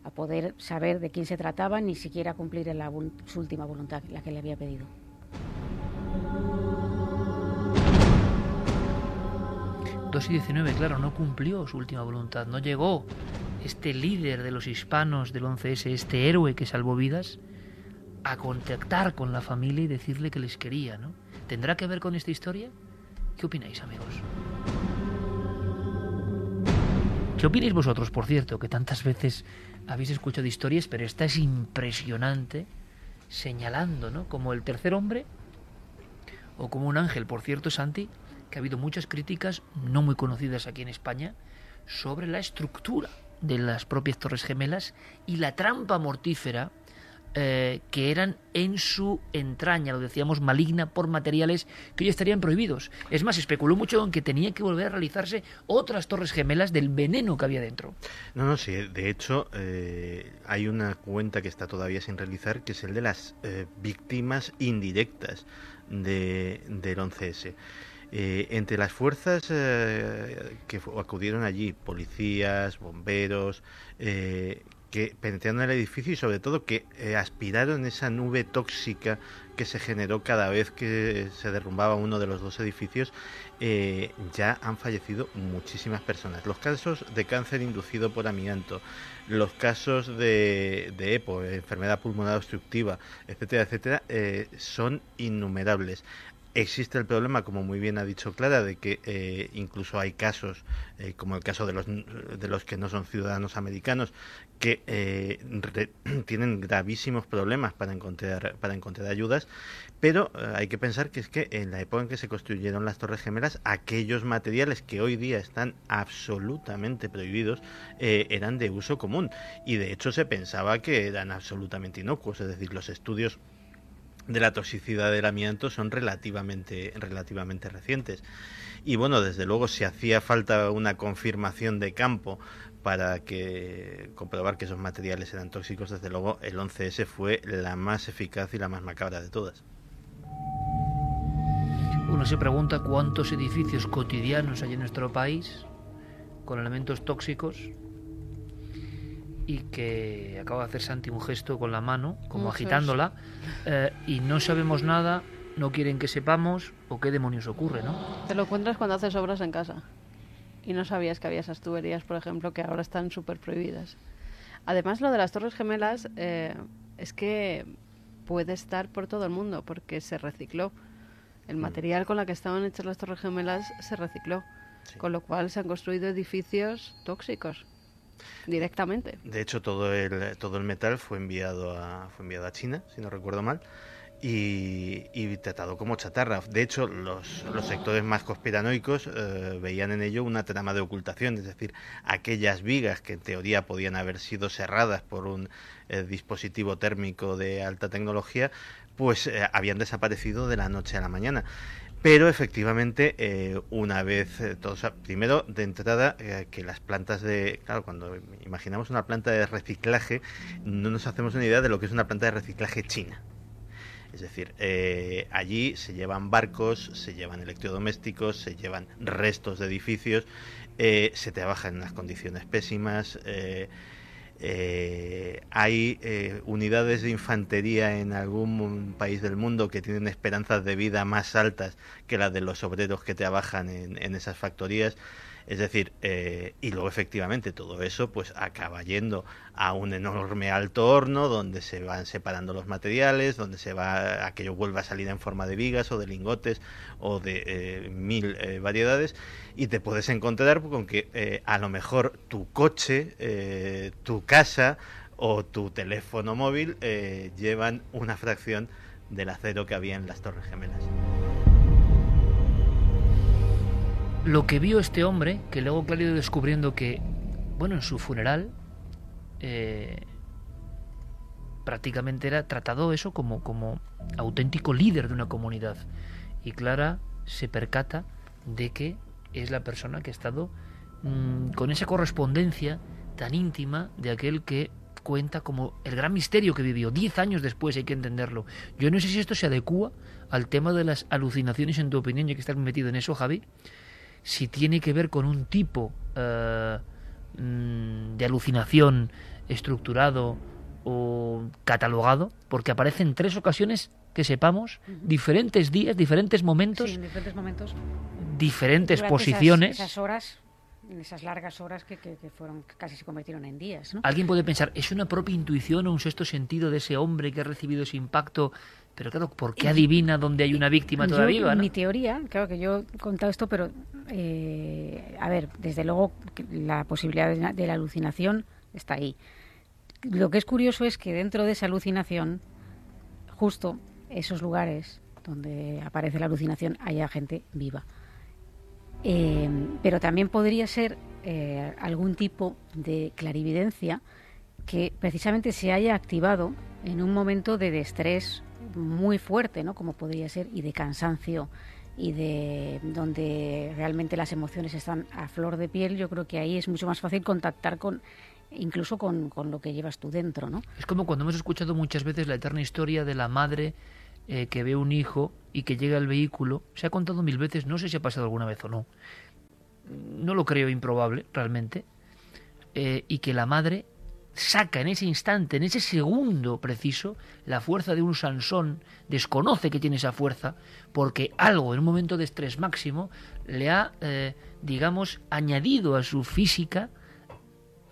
a poder saber de quién se trataba ni siquiera cumplir la, su última voluntad, la que le había pedido. 2 y 19, claro, no cumplió su última voluntad, no llegó este líder de los hispanos del 11S, este héroe que salvó vidas, a contactar con la familia y decirle que les quería, ¿no? ¿Tendrá que ver con esta historia? ¿Qué opináis, amigos? ¿Qué opináis vosotros, por cierto, que tantas veces habéis escuchado historias, pero esta es impresionante, señalando, ¿no? Como el tercer hombre o como un ángel, por cierto, Santi, que ha habido muchas críticas no muy conocidas aquí en España sobre la estructura de las propias Torres Gemelas y la trampa mortífera eh, que eran en su entraña, lo decíamos, maligna por materiales que hoy estarían prohibidos. Es más, especuló mucho en que tenía que volver a realizarse otras torres gemelas del veneno que había dentro. No, no, sí, de hecho eh, hay una cuenta que está todavía sin realizar, que es el de las eh, víctimas indirectas de, del 11S. Entre las fuerzas que acudieron allí, policías, bomberos, que penetraron el edificio y sobre todo que eh, aspiraron esa nube tóxica que se generó cada vez que se derrumbaba uno de los dos edificios, eh, ya han fallecido muchísimas personas. Los casos de cáncer inducido por amianto, los casos de, de EPO, enfermedad pulmonar obstructiva, etcétera, etcétera, eh, son innumerables. Existe el problema, como muy bien ha dicho Clara, de que eh, incluso hay casos, eh, como el caso de los, de los que no son ciudadanos americanos, que eh, *clears throat* tienen gravísimos problemas para encontrar, para encontrar ayudas, pero hay que pensar que es que en la época en que se construyeron las Torres Gemelas, aquellos materiales que hoy día están absolutamente prohibidos eran de uso común. Y de hecho se pensaba que eran absolutamente inocuos, es decir, los estudios de la toxicidad del amianto son relativamente, relativamente recientes. Y bueno, desde luego, si hacía falta una confirmación de campo para que comprobar que esos materiales eran tóxicos, desde luego el 11S fue la más eficaz y la más macabra de todas. Uno se pregunta cuántos edificios cotidianos hay en nuestro país con elementos tóxicos y que acaba de hacer Santi un gesto con la mano, como agitándola, eh, y no sabemos nada, no quieren que sepamos, o qué demonios ocurre, ¿no? Te lo encuentras cuando haces obras en casa y no sabías que había esas tuberías, por ejemplo, que ahora están súper prohibidas. Además, lo de las Torres Gemelas eh, es que puede estar por todo el mundo porque se recicló. El mm. material con la que estaban hechas las Torres Gemelas se recicló, con lo cual se han construido edificios tóxicos directamente. De hecho, todo el, todo el metal fue enviado a, fue enviado a China, si no recuerdo mal. Y, tratado como chatarra. De hecho, los, los sectores más conspiranoicos eh, veían en ello una trama de ocultación, es decir, aquellas vigas que en teoría podían haber sido cerradas por un eh, dispositivo térmico de alta tecnología, pues eh, habían desaparecido de la noche a la mañana. Pero efectivamente, eh, una vez, eh, primero de entrada, eh, que las plantas de, claro, cuando imaginamos una planta de reciclaje, no nos hacemos una idea de lo que es una planta de reciclaje china. Es decir, allí se llevan barcos, se llevan electrodomésticos, se llevan restos de edificios, se trabaja en unas condiciones pésimas. Eh, hay eh, unidades de infantería en algún país del mundo que tienen esperanzas de vida más altas que las de los obreros que trabajan en esas factorías. Es decir, eh, y luego efectivamente todo eso pues acaba yendo a un enorme alto horno donde se van separando los materiales, donde se va aquello vuelve a salir en forma de vigas o de lingotes o de eh, mil eh, variedades. Y te puedes encontrar con que a lo mejor tu coche, tu casa o tu teléfono móvil llevan una fracción del acero que había en las Torres Gemelas lo que vio este hombre, que luego claro ido descubriendo que, bueno, en su funeral eh, prácticamente era tratado eso como, como auténtico líder de una comunidad. Y Clara se percata de que es la persona que ha estado mm, con esa correspondencia tan íntima de aquel que cuenta como el gran misterio que vivió. Diez años después hay que entenderlo. Yo no sé si esto se adecua al tema de las alucinaciones, en tu opinión, ya que estás metido en eso, Javi si tiene que ver con un tipo eh, mm, de alucinación estructurado o catalogado, porque aparece en tres ocasiones que sepamos, diferentes días, diferentes momentos, diferentes, momentos. diferentes posiciones. Esas, horas. en esas largas horas que, que, fueron que casi se convirtieron en días. ¿no? Alguien puede pensar, ¿es una propia intuición o un sexto sentido de ese hombre que ha recibido ese impacto? Pero claro, ¿por qué adivina dónde hay una víctima todavía? Mi teoría, claro que yo he contado esto, pero eh, a ver, desde luego la posibilidad de, de la alucinación está ahí. Lo que es curioso es que dentro de esa alucinación, justo esos lugares donde aparece la alucinación, haya gente viva. Eh, pero también podría ser eh, algún tipo de clarividencia que precisamente se haya activado en un momento de estrés muy fuerte, ¿no? Como podría ser, y de cansancio y de donde realmente las emociones están a flor de piel, yo creo que ahí es mucho más fácil contactar con incluso con, con lo que llevas tú dentro, ¿no? Es como cuando hemos escuchado muchas veces la eterna historia de la madre eh, que ve un hijo y que llega al vehículo, se ha contado mil veces, no sé si ha pasado alguna vez o no, no lo creo improbable realmente, eh, y que la madre saca en ese instante, en ese segundo preciso, la fuerza de un Sansón, desconoce que tiene esa fuerza, porque algo en un momento de estrés máximo le ha, eh, digamos, añadido a su física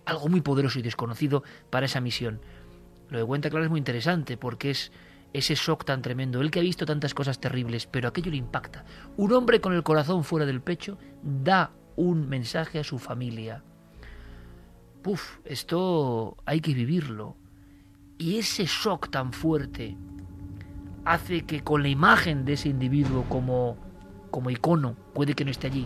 algo muy poderoso y desconocido para esa misión. Lo de cuenta claro es muy interesante porque es ese shock tan tremendo, él que ha visto tantas cosas terribles, pero aquello le impacta. Un hombre con el corazón fuera del pecho da un mensaje a su familia. Puf, esto hay que vivirlo. Y ese shock tan fuerte hace que con la imagen de ese individuo como, como icono, puede que no esté allí,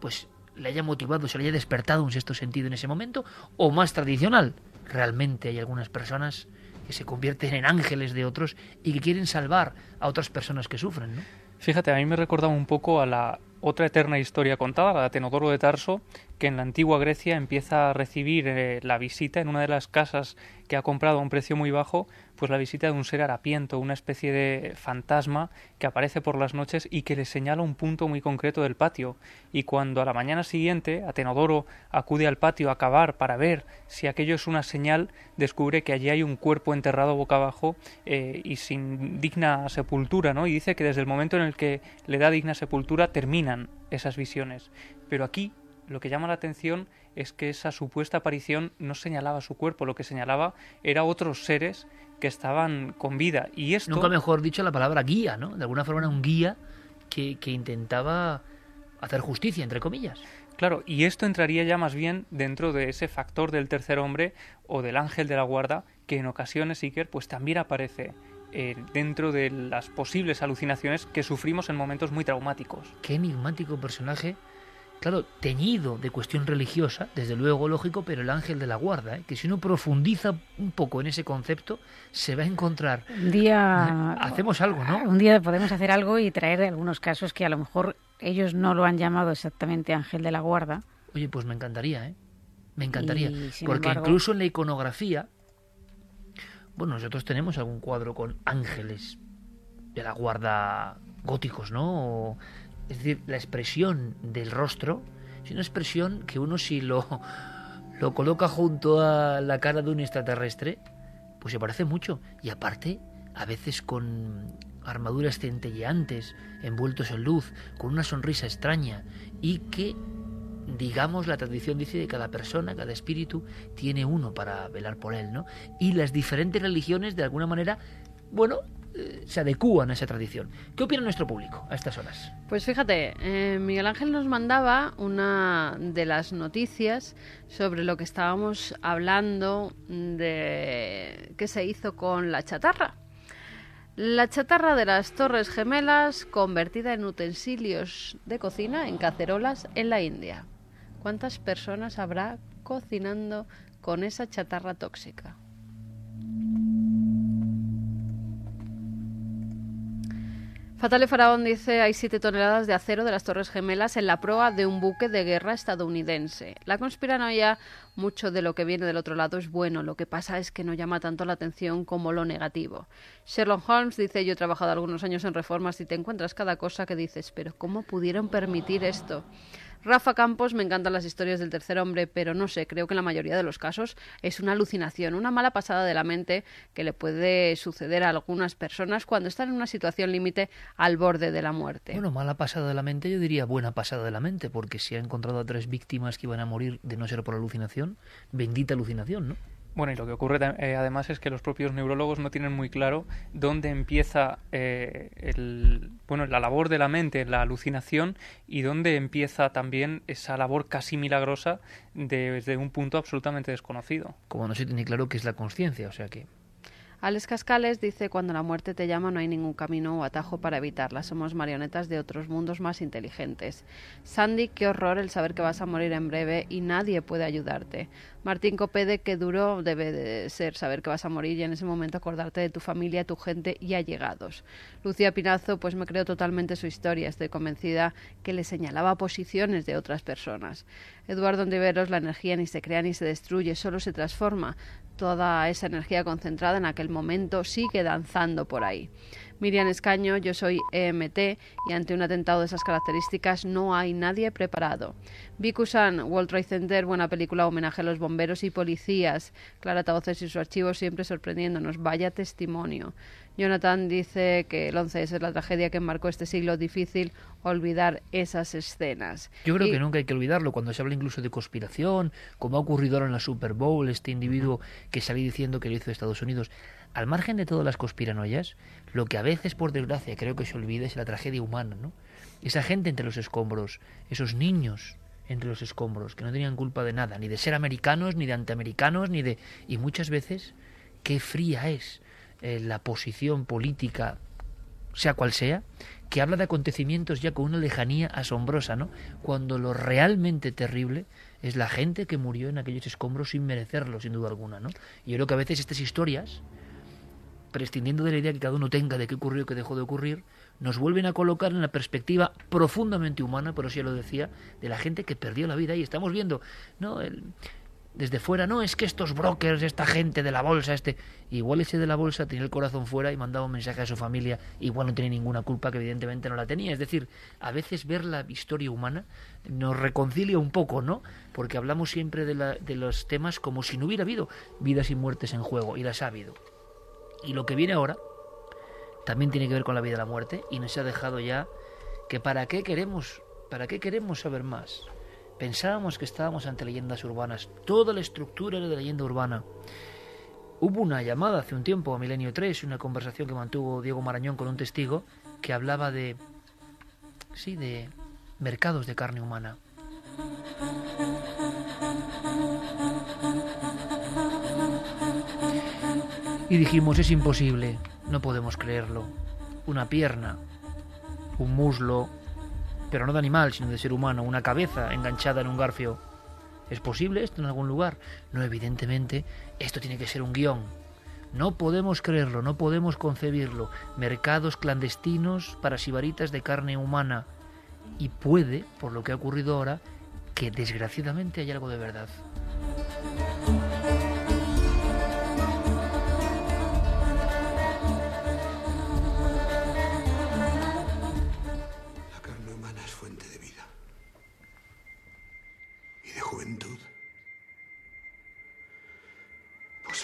pues le haya motivado, se le haya despertado un sexto sentido en ese momento, o más tradicional, realmente hay algunas personas que se convierten en ángeles de otros y que quieren salvar a otras personas que sufren, ¿no? Fíjate, a mí me recordaba un poco a la otra eterna historia contada, la de Tenodoro de Tarso, que en la antigua Grecia empieza a recibir eh, la visita en una de las casas que ha comprado a un precio muy bajo, pues la visita de un ser harapiento, una especie de fantasma que aparece por las noches y que le señala un punto muy concreto del patio. Y cuando a la mañana siguiente Atenodoro acude al patio a cavar para ver si aquello es una señal, descubre que allí hay un cuerpo enterrado boca abajo eh, y sin digna sepultura, ¿no? Y dice que desde el momento en el que le da digna sepultura terminan esas visiones. Pero aquí lo que llama la atención es que esa supuesta aparición no señalaba su cuerpo, lo que señalaba era otros seres que estaban con vida. Y esto... Nunca mejor dicho la palabra guía, ¿no? De alguna forma era un guía que, que intentaba hacer justicia, entre comillas. Claro, y esto entraría ya más bien dentro de ese factor del tercer hombre o del ángel de la guarda, que en ocasiones, Iker, pues también aparece eh, dentro de las posibles alucinaciones que sufrimos en momentos muy traumáticos. Qué enigmático personaje claro, teñido de cuestión religiosa, desde luego lógico, pero el ángel de la guarda, ¿eh? que si uno profundiza un poco en ese concepto, se va a encontrar. Un día. Hacemos algo, ¿no? Un día podemos hacer algo y traer algunos casos que a lo mejor ellos no lo han llamado exactamente ángel de la guarda. Oye, pues me encantaría, ¿eh? Me encantaría. porque incluso en la iconografía, bueno, nosotros tenemos algún cuadro con ángeles de la guarda góticos, ¿no? Es decir, la expresión del rostro es una expresión que uno si lo, lo coloca junto a la cara de un extraterrestre, pues se parece mucho. Y aparte, a veces con armaduras centelleantes, envueltos en luz, con una sonrisa extraña, y que, digamos, la tradición dice de cada persona, cada espíritu, tiene uno para velar por él, ¿no? Y las diferentes religiones, de alguna manera, bueno, se adecúan a esa tradición. ¿Qué opina nuestro público a estas horas? Pues fíjate, eh, Miguel Ángel nos mandaba una de las noticias sobre lo que estábamos hablando de qué se hizo con la chatarra. La chatarra de las Torres Gemelas convertida en utensilios de cocina, en cacerolas, en la India. ¿Cuántas personas habrá cocinando con esa chatarra tóxica? Fatale Faraón dice hay siete toneladas de acero de las Torres Gemelas en la proa de un buque de guerra estadounidense. La conspiranoia, mucho de lo que viene del otro lado es bueno, lo que pasa es que no llama tanto la atención como lo negativo. Sherlock Holmes dice yo he trabajado algunos años en reformas y te encuentras cada cosa que dices, pero ¿cómo pudieron permitir esto? Rafa Campos, me encantan las historias del tercer hombre, pero no sé, creo que en la mayoría de los casos es una alucinación, una mala pasada de la mente que le puede suceder a algunas personas cuando están en una situación límite al borde de la muerte. Bueno, mala pasada de la mente, yo diría buena pasada de la mente, porque si ha encontrado a tres víctimas que iban a morir de no ser por alucinación, bendita alucinación, ¿no? Bueno, y lo que ocurre eh, además es que los propios neurólogos no tienen muy claro dónde empieza eh, el, bueno, la labor de la mente, la alucinación, y dónde empieza también esa labor casi milagrosa desde un punto absolutamente desconocido. Como no se tiene claro qué es la conciencia, o sea que Alex Cascales dice, cuando la muerte te llama no hay ningún camino o atajo para evitarla, somos marionetas de otros mundos más inteligentes. Sandy, qué horror el saber que vas a morir en breve y nadie puede ayudarte. Martín Copede, qué duro debe de ser saber que vas a morir y en ese momento acordarte de tu familia, tu gente y allegados. Lucía Pinazo, pues me creo totalmente su historia, estoy convencida que le señalaba posiciones de otras personas. Eduardo Ontiveros, la energía ni se crea ni se destruye, solo se transforma toda esa energía concentrada en aquel momento sigue danzando por ahí. Miriam Escaño, yo soy EMT y ante un atentado de esas características no hay nadie preparado. Vicusan, World Trade Center, buena película, homenaje a los bomberos y policías. Clara Tavoces y su archivo siempre sorprendiéndonos. Vaya testimonio. Jonathan dice que el 11 es la tragedia que marcó este siglo difícil olvidar esas escenas. Yo creo que nunca hay que olvidarlo cuando se habla incluso de conspiración, como ha ocurrido ahora en la Super Bowl, este individuo que salí diciendo que lo hizo Estados Unidos. Al margen de todas las conspiranoias, lo que a veces, por desgracia, creo que se olvida es la tragedia humana, ¿no? Esa gente entre los escombros, esos niños entre los escombros, que no tenían culpa de nada, ni de ser americanos, ni de antiamericanos, ni de... Y muchas veces, qué fría es eh, la posición política, sea cual sea, que habla de acontecimientos ya con una lejanía asombrosa, ¿no? Cuando lo realmente terrible es la gente que murió en aquellos escombros sin merecerlo, sin duda alguna, ¿no? Y yo creo que a veces estas historias, prescindiendo de la idea que cada uno tenga de qué ocurrió, qué dejó de ocurrir, nos vuelven a colocar en la perspectiva profundamente humana, por eso lo decía, de la gente que perdió la vida y estamos viendo, ¿no? El, desde fuera, no, es que estos brokers, esta gente de la bolsa, este, igual ese de la bolsa tenía el corazón fuera y mandaba un mensaje a su familia, igual no tiene ninguna culpa que evidentemente no la tenía. Es decir, a veces ver la historia humana nos reconcilia un poco, ¿no? Porque hablamos siempre de, la, de los temas como si no hubiera habido vidas y muertes en juego, y las ha habido. Y lo que viene ahora también tiene que ver con la vida y la muerte, y nos ha dejado ya que para qué queremos, para qué queremos saber más. Pensábamos que estábamos ante leyendas urbanas. Toda la estructura era de leyenda urbana. Hubo una llamada hace un tiempo a Milenio 3, una conversación que mantuvo Diego Marañón con un testigo que hablaba de sí, de mercados de carne humana. Y dijimos, es imposible, no podemos creerlo. Una pierna, un muslo, pero no de animal, sino de ser humano, una cabeza enganchada en un garfio. ¿Es posible esto en algún lugar? No, evidentemente, esto tiene que ser un guion. No podemos creerlo, no podemos concebirlo. Mercados clandestinos para sibaritas de carne humana. Y puede, por lo que ha ocurrido ahora, que desgraciadamente haya algo de verdad.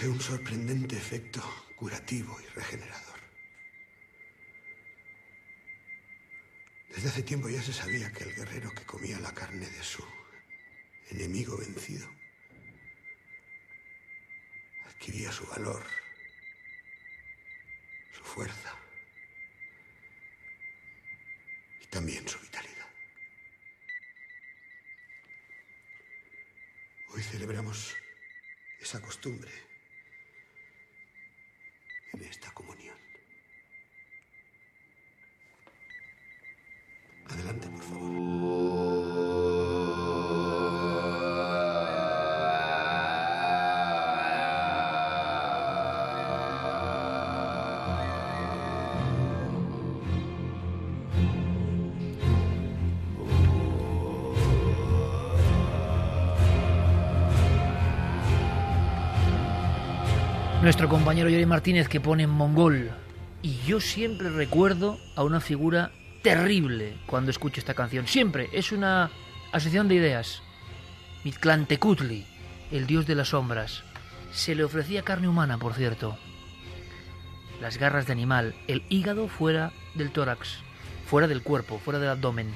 Un sorprendente efecto curativo y regenerador. Desde hace tiempo ya se sabía que el guerrero que comía la carne de su enemigo vencido adquiría su valor, su fuerza y también su vitalidad. Hoy celebramos esa costumbre en esta comunión. Adelante, por favor. Nuestro compañero Yuri Martínez que pone en mongol. Y yo siempre recuerdo a una figura terrible cuando escucho esta canción. Siempre. Es una Asociación de ideas. Mictlantecutli, el dios de las sombras. Se le ofrecía carne humana, por cierto. Las garras de animal, el hígado fuera del tórax, fuera del cuerpo, fuera del abdomen.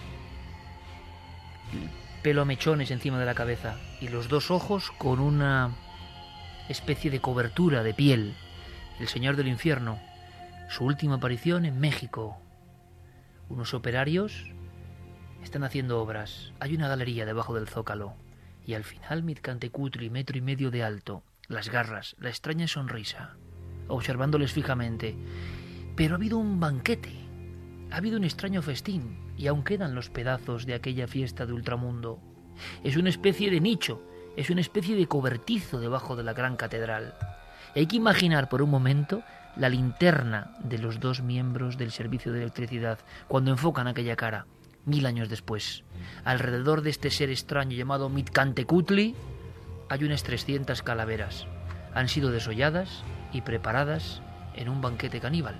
El pelo a mechones encima de la cabeza y los dos ojos con una especie de cobertura de piel. El Señor del Infierno. Su última aparición en México. Unos operarios están haciendo obras. Hay una galería debajo del zócalo. Y al final Mitcantecutli, metro y medio de alto. Las garras, la extraña sonrisa. Observándoles fijamente. Pero ha habido un banquete. Ha habido un extraño festín. Y aún quedan los pedazos de aquella fiesta de ultramundo. Es una especie de nicho. Es una especie de cobertizo debajo de la gran catedral. Hay que imaginar por un momento la linterna de los dos miembros del servicio de electricidad cuando enfocan aquella cara mil años después. Alrededor de este ser extraño llamado Mitcantecutli hay unas 300 calaveras. Han sido desolladas y preparadas en un banquete caníbal.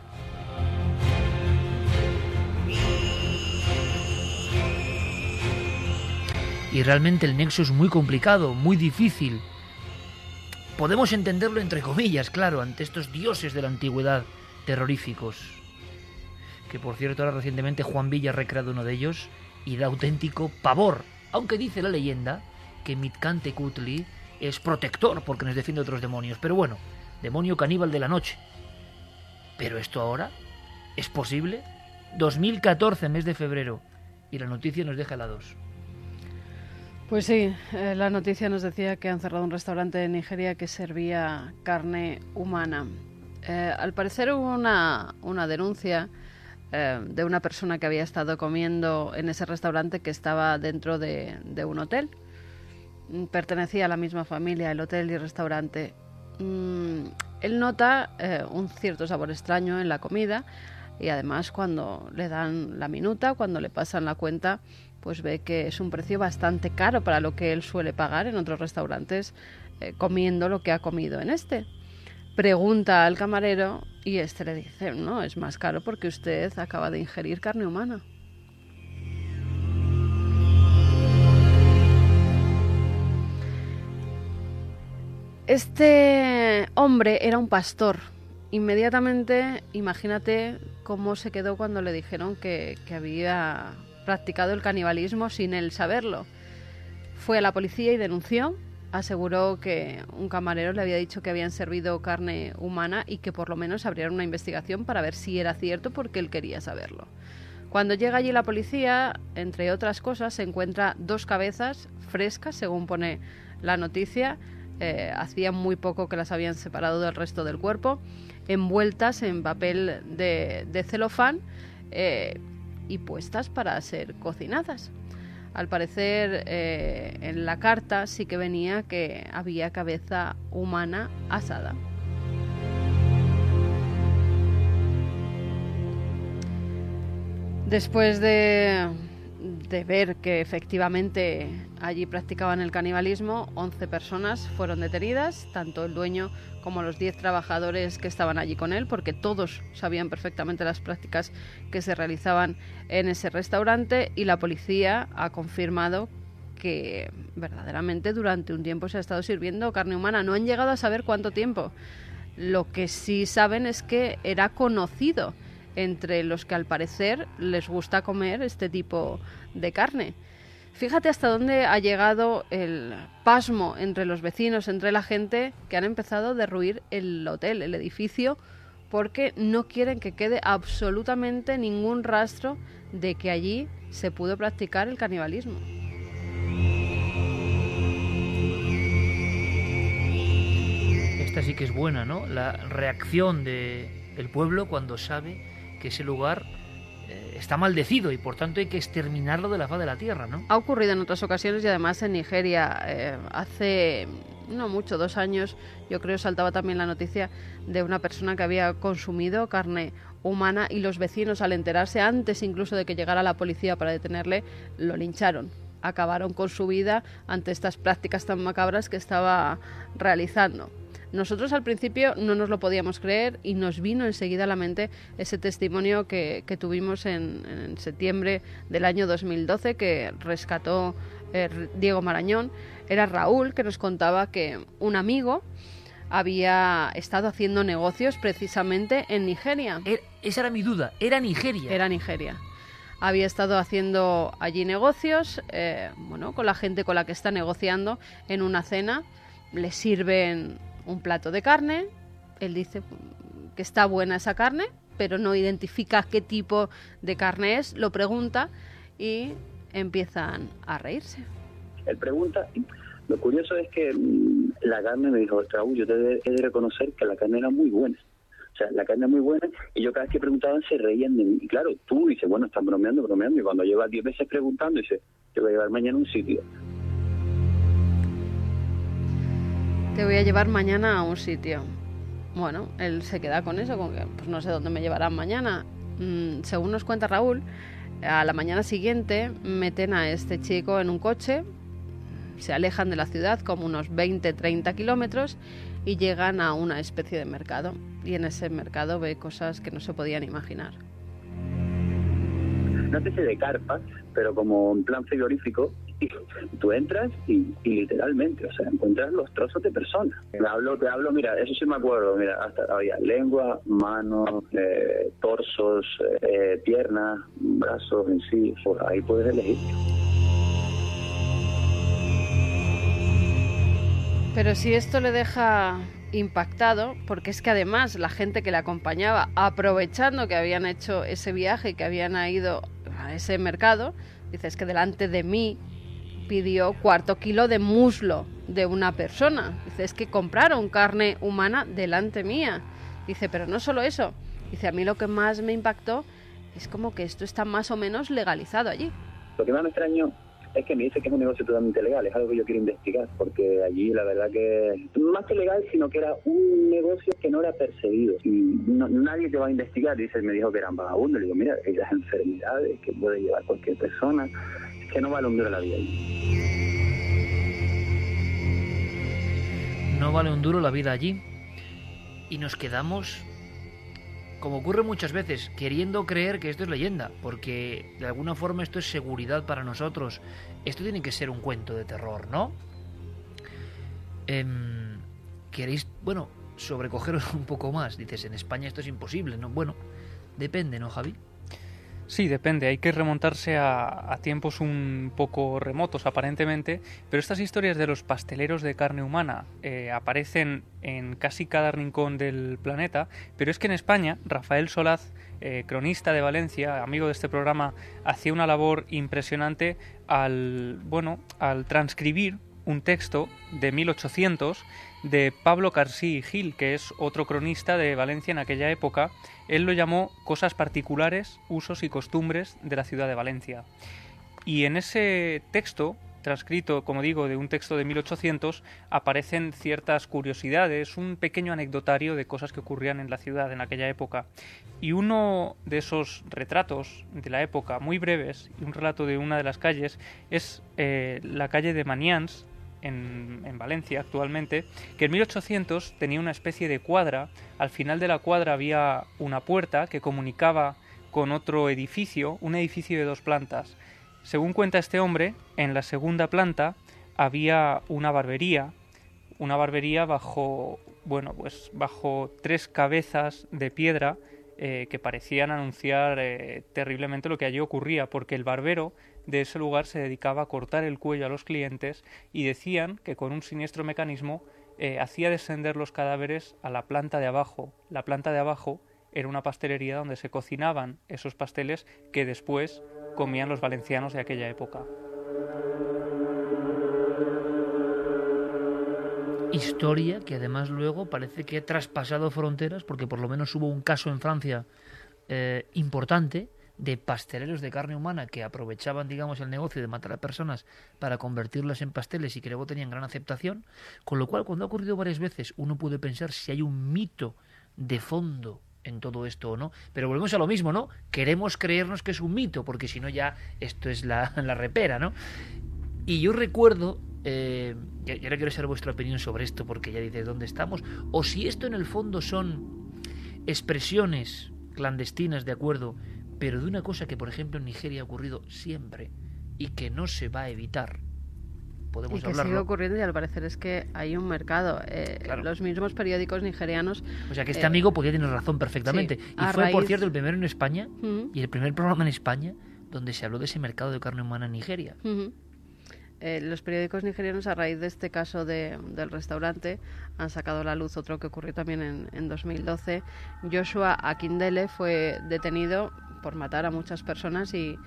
Y realmente el nexo es muy complicado, muy difícil. Podemos entenderlo entre comillas, claro, ante estos dioses de la antigüedad terroríficos que por cierto ahora recientemente Juan Villa ha recreado uno de ellos y da auténtico pavor, aunque dice la leyenda que Mitcante Kutli es protector porque nos defiende de otros demonios, pero bueno, demonio caníbal de la noche. Pero esto ahora es posible. 2014, mes de febrero, y la noticia nos deja helados. Pues sí, eh, la noticia nos decía que han cerrado un restaurante en Nigeria que servía carne humana. Eh, al parecer hubo una, una denuncia eh, de una persona que había estado comiendo en ese restaurante que estaba dentro de, un hotel. Mm, pertenecía a la misma familia, el hotel y el restaurante. Mm, él nota un cierto sabor extraño en la comida y además cuando le dan la minuta, cuando le pasan la cuenta, pues ve que es un precio bastante caro para lo que él suele pagar en otros restaurantes eh, comiendo lo que ha comido en este pregunta al camarero y este le dice, no, es más caro porque usted acaba de ingerir carne humana. Este hombre era un pastor. Inmediatamente, imagínate cómo se quedó cuando le dijeron que, que había practicado el canibalismo sin él saberlo. Fue a la policía y denunció aseguró que un camarero le había dicho que habían servido carne humana y que por lo menos abrieran una investigación para ver si era cierto porque él quería saberlo. Cuando llega allí la policía, entre otras cosas, se encuentra dos cabezas frescas, según pone la noticia. Eh, hacía muy poco que las habían separado del resto del cuerpo, envueltas en papel de, celofán eh, y puestas para ser cocinadas. Al parecer eh, en la carta sí que venía que había cabeza humana asada. Después de, de ver que efectivamente allí practicaban el canibalismo, 11 personas fueron detenidas, tanto el dueño como los 10 trabajadores que estaban allí con él, porque todos sabían perfectamente las prácticas que se realizaban en ese restaurante y la policía ha confirmado que verdaderamente durante un tiempo se ha estado sirviendo carne humana. No han llegado a saber cuánto tiempo. Lo que sí saben es que era conocido entre los que al parecer les gusta comer este tipo de carne. Fíjate hasta dónde ha llegado el pasmo entre los vecinos, entre la gente, que han empezado a derruir el hotel, el edificio, porque no quieren que quede absolutamente ningún rastro de que allí se pudo practicar el canibalismo. Esta sí que es buena, ¿no? La reacción del pueblo cuando sabe que ese lugar está maldecido y por tanto hay que exterminarlo de la faz de la tierra, ¿no? Ha ocurrido en otras ocasiones y además en Nigeria eh, hace no mucho, dos años, yo creo saltaba también la noticia de una persona que había consumido carne humana y los vecinos al enterarse antes incluso de que llegara la policía para detenerle, lo lincharon. Acabaron con su vida ante estas prácticas tan macabras que estaba realizando. Nosotros al principio no nos lo podíamos creer y nos vino enseguida a la mente ese testimonio que, tuvimos en, septiembre del año 2012 que rescató eh, Diego Marañón, era Raúl, que nos contaba que un amigo había estado haciendo negocios precisamente en Nigeria. Er, esa era mi duda, era Nigeria. Era Nigeria. Había estado haciendo allí negocios, eh, bueno, con la gente con la que está negociando en una cena. Le sirven un plato de carne. Él dice que está buena esa carne, pero no identifica qué tipo de carne es. Lo pregunta y empiezan a reírse. Él pregunta lo curioso es que mm, la carne me dijo, Raúl, yo te he de reconocer que la carne era muy buena. O sea, la carne es muy buena y yo cada vez que preguntaban se reían de mí. Y claro, tú dices, bueno, están bromeando, bromeando. Y cuando lleva 10 veces preguntando, dice, te voy a llevar mañana a un sitio. Te voy a llevar mañana a un sitio. Bueno, él se queda con eso, con que pues no sé dónde me llevarán mañana. Mm, según nos cuenta Raúl, a la mañana siguiente meten a este chico en un coche se alejan de la ciudad como unos 20-30 kilómetros y llegan a una especie de mercado. Y en ese mercado ve cosas que no se podían imaginar. Una especie de carpa, pero como en plan frigorífico, y tú entras y, literalmente, o sea, encuentras los trozos de personas. Te hablo, te hablo, mira, eso sí me acuerdo, mira, hasta había lengua, manos, eh, torsos, eh, piernas, brazos en sí, ahí puedes elegir. Pero si esto le deja impactado, porque es que además la gente que le acompañaba, aprovechando que habían hecho ese viaje, que habían ido a ese mercado, dice, es que delante de mí pidió cuarto kilo de muslo de una persona. Dice, es que compraron carne humana delante mía. Dice, pero no solo eso. Dice, a mí lo que más me impactó es como que esto está más o menos legalizado allí. Lo que más me extraño es que me dice que es un negocio totalmente legal, es algo que yo quiero investigar, porque allí la verdad que, más que legal, sino que era un negocio que no era perseguido. Y nadie te va a investigar, dice, me dijo que eran vagabundos, le digo, mira, esas enfermedades que puede llevar cualquier persona, que no vale un duro la vida allí. No vale un duro la vida allí. Y nos quedamos como ocurre muchas veces, queriendo creer que esto es leyenda, porque de alguna forma esto es seguridad para nosotros. Esto tiene que ser un cuento de terror, ¿no? Em, ¿Queréis, bueno, sobrecogeros *laughs* un poco más? Dices, en España esto es imposible, ¿no? Bueno, depende, ¿no, Javi? Sí, depende. Hay que remontarse a, tiempos un poco remotos, aparentemente. Pero estas historias de los pasteleros de carne humana eh, aparecen en casi cada rincón del planeta. Pero es que en España, Rafael Solaz, eh, cronista de Valencia, amigo de este programa, hacía una labor impresionante al, bueno, al transcribir un texto de 1800 de Pablo Carsí Gil, que es otro cronista de Valencia en aquella época. Él lo llamó cosas particulares, usos y costumbres de la ciudad de Valencia. Y en ese texto, transcrito, como digo, de un texto de 1800, aparecen ciertas curiosidades, un pequeño anecdotario de cosas que ocurrían en la ciudad en aquella época. Y uno de esos retratos de la época, muy breves, y un relato de una de las calles, es eh, la calle de Manians, en, Valencia actualmente, que en 1800 tenía una especie de cuadra, al final de la cuadra había una puerta que comunicaba con otro edificio, un edificio de dos plantas. Según cuenta este hombre, en la segunda planta había una barbería, una barbería bajo, bueno, pues bajo tres cabezas de piedra eh, que parecían anunciar eh, terriblemente lo que allí ocurría, porque el barbero de ese lugar se dedicaba a cortar el cuello a los clientes y decían que con un siniestro mecanismo eh, hacía descender los cadáveres a la planta de abajo. La planta de abajo era una pastelería donde se cocinaban esos pasteles que después comían los valencianos de aquella época. Historia que además luego parece que ha traspasado fronteras porque por lo menos hubo un caso en Francia eh, importante de pasteleros de carne humana que aprovechaban, digamos, el negocio de matar a personas para convertirlas en pasteles y que luego tenían gran aceptación, con lo cual cuando ha ocurrido varias veces uno puede pensar si hay un mito de fondo en todo esto o no, pero volvemos a lo mismo, ¿no? Queremos creernos que es un mito, porque si no ya esto es la, *laughs* la repera, ¿no? Y yo recuerdo, eh, y ahora quiero saber vuestra opinión sobre esto, porque ya dices dónde estamos, o si esto en el fondo son expresiones clandestinas, de acuerdo, pero de una cosa que, por ejemplo, en Nigeria ha ocurrido siempre y que no se va a evitar, podemos y que hablarlo. sigue ocurriendo y al parecer es que hay un mercado. Eh, Los mismos periódicos nigerianos. O sea que este eh, amigo podía tener razón perfectamente. sí, y fue, por cierto, el primero en España Ujú. y el primer programa en España donde se habló de ese mercado de carne humana en Nigeria. Eh, los periódicos nigerianos, a raíz de este caso de- del restaurante, han sacado a la luz otro que ocurrió también en, en 2012. Joshua Akindele fue detenido por matar a muchas personas y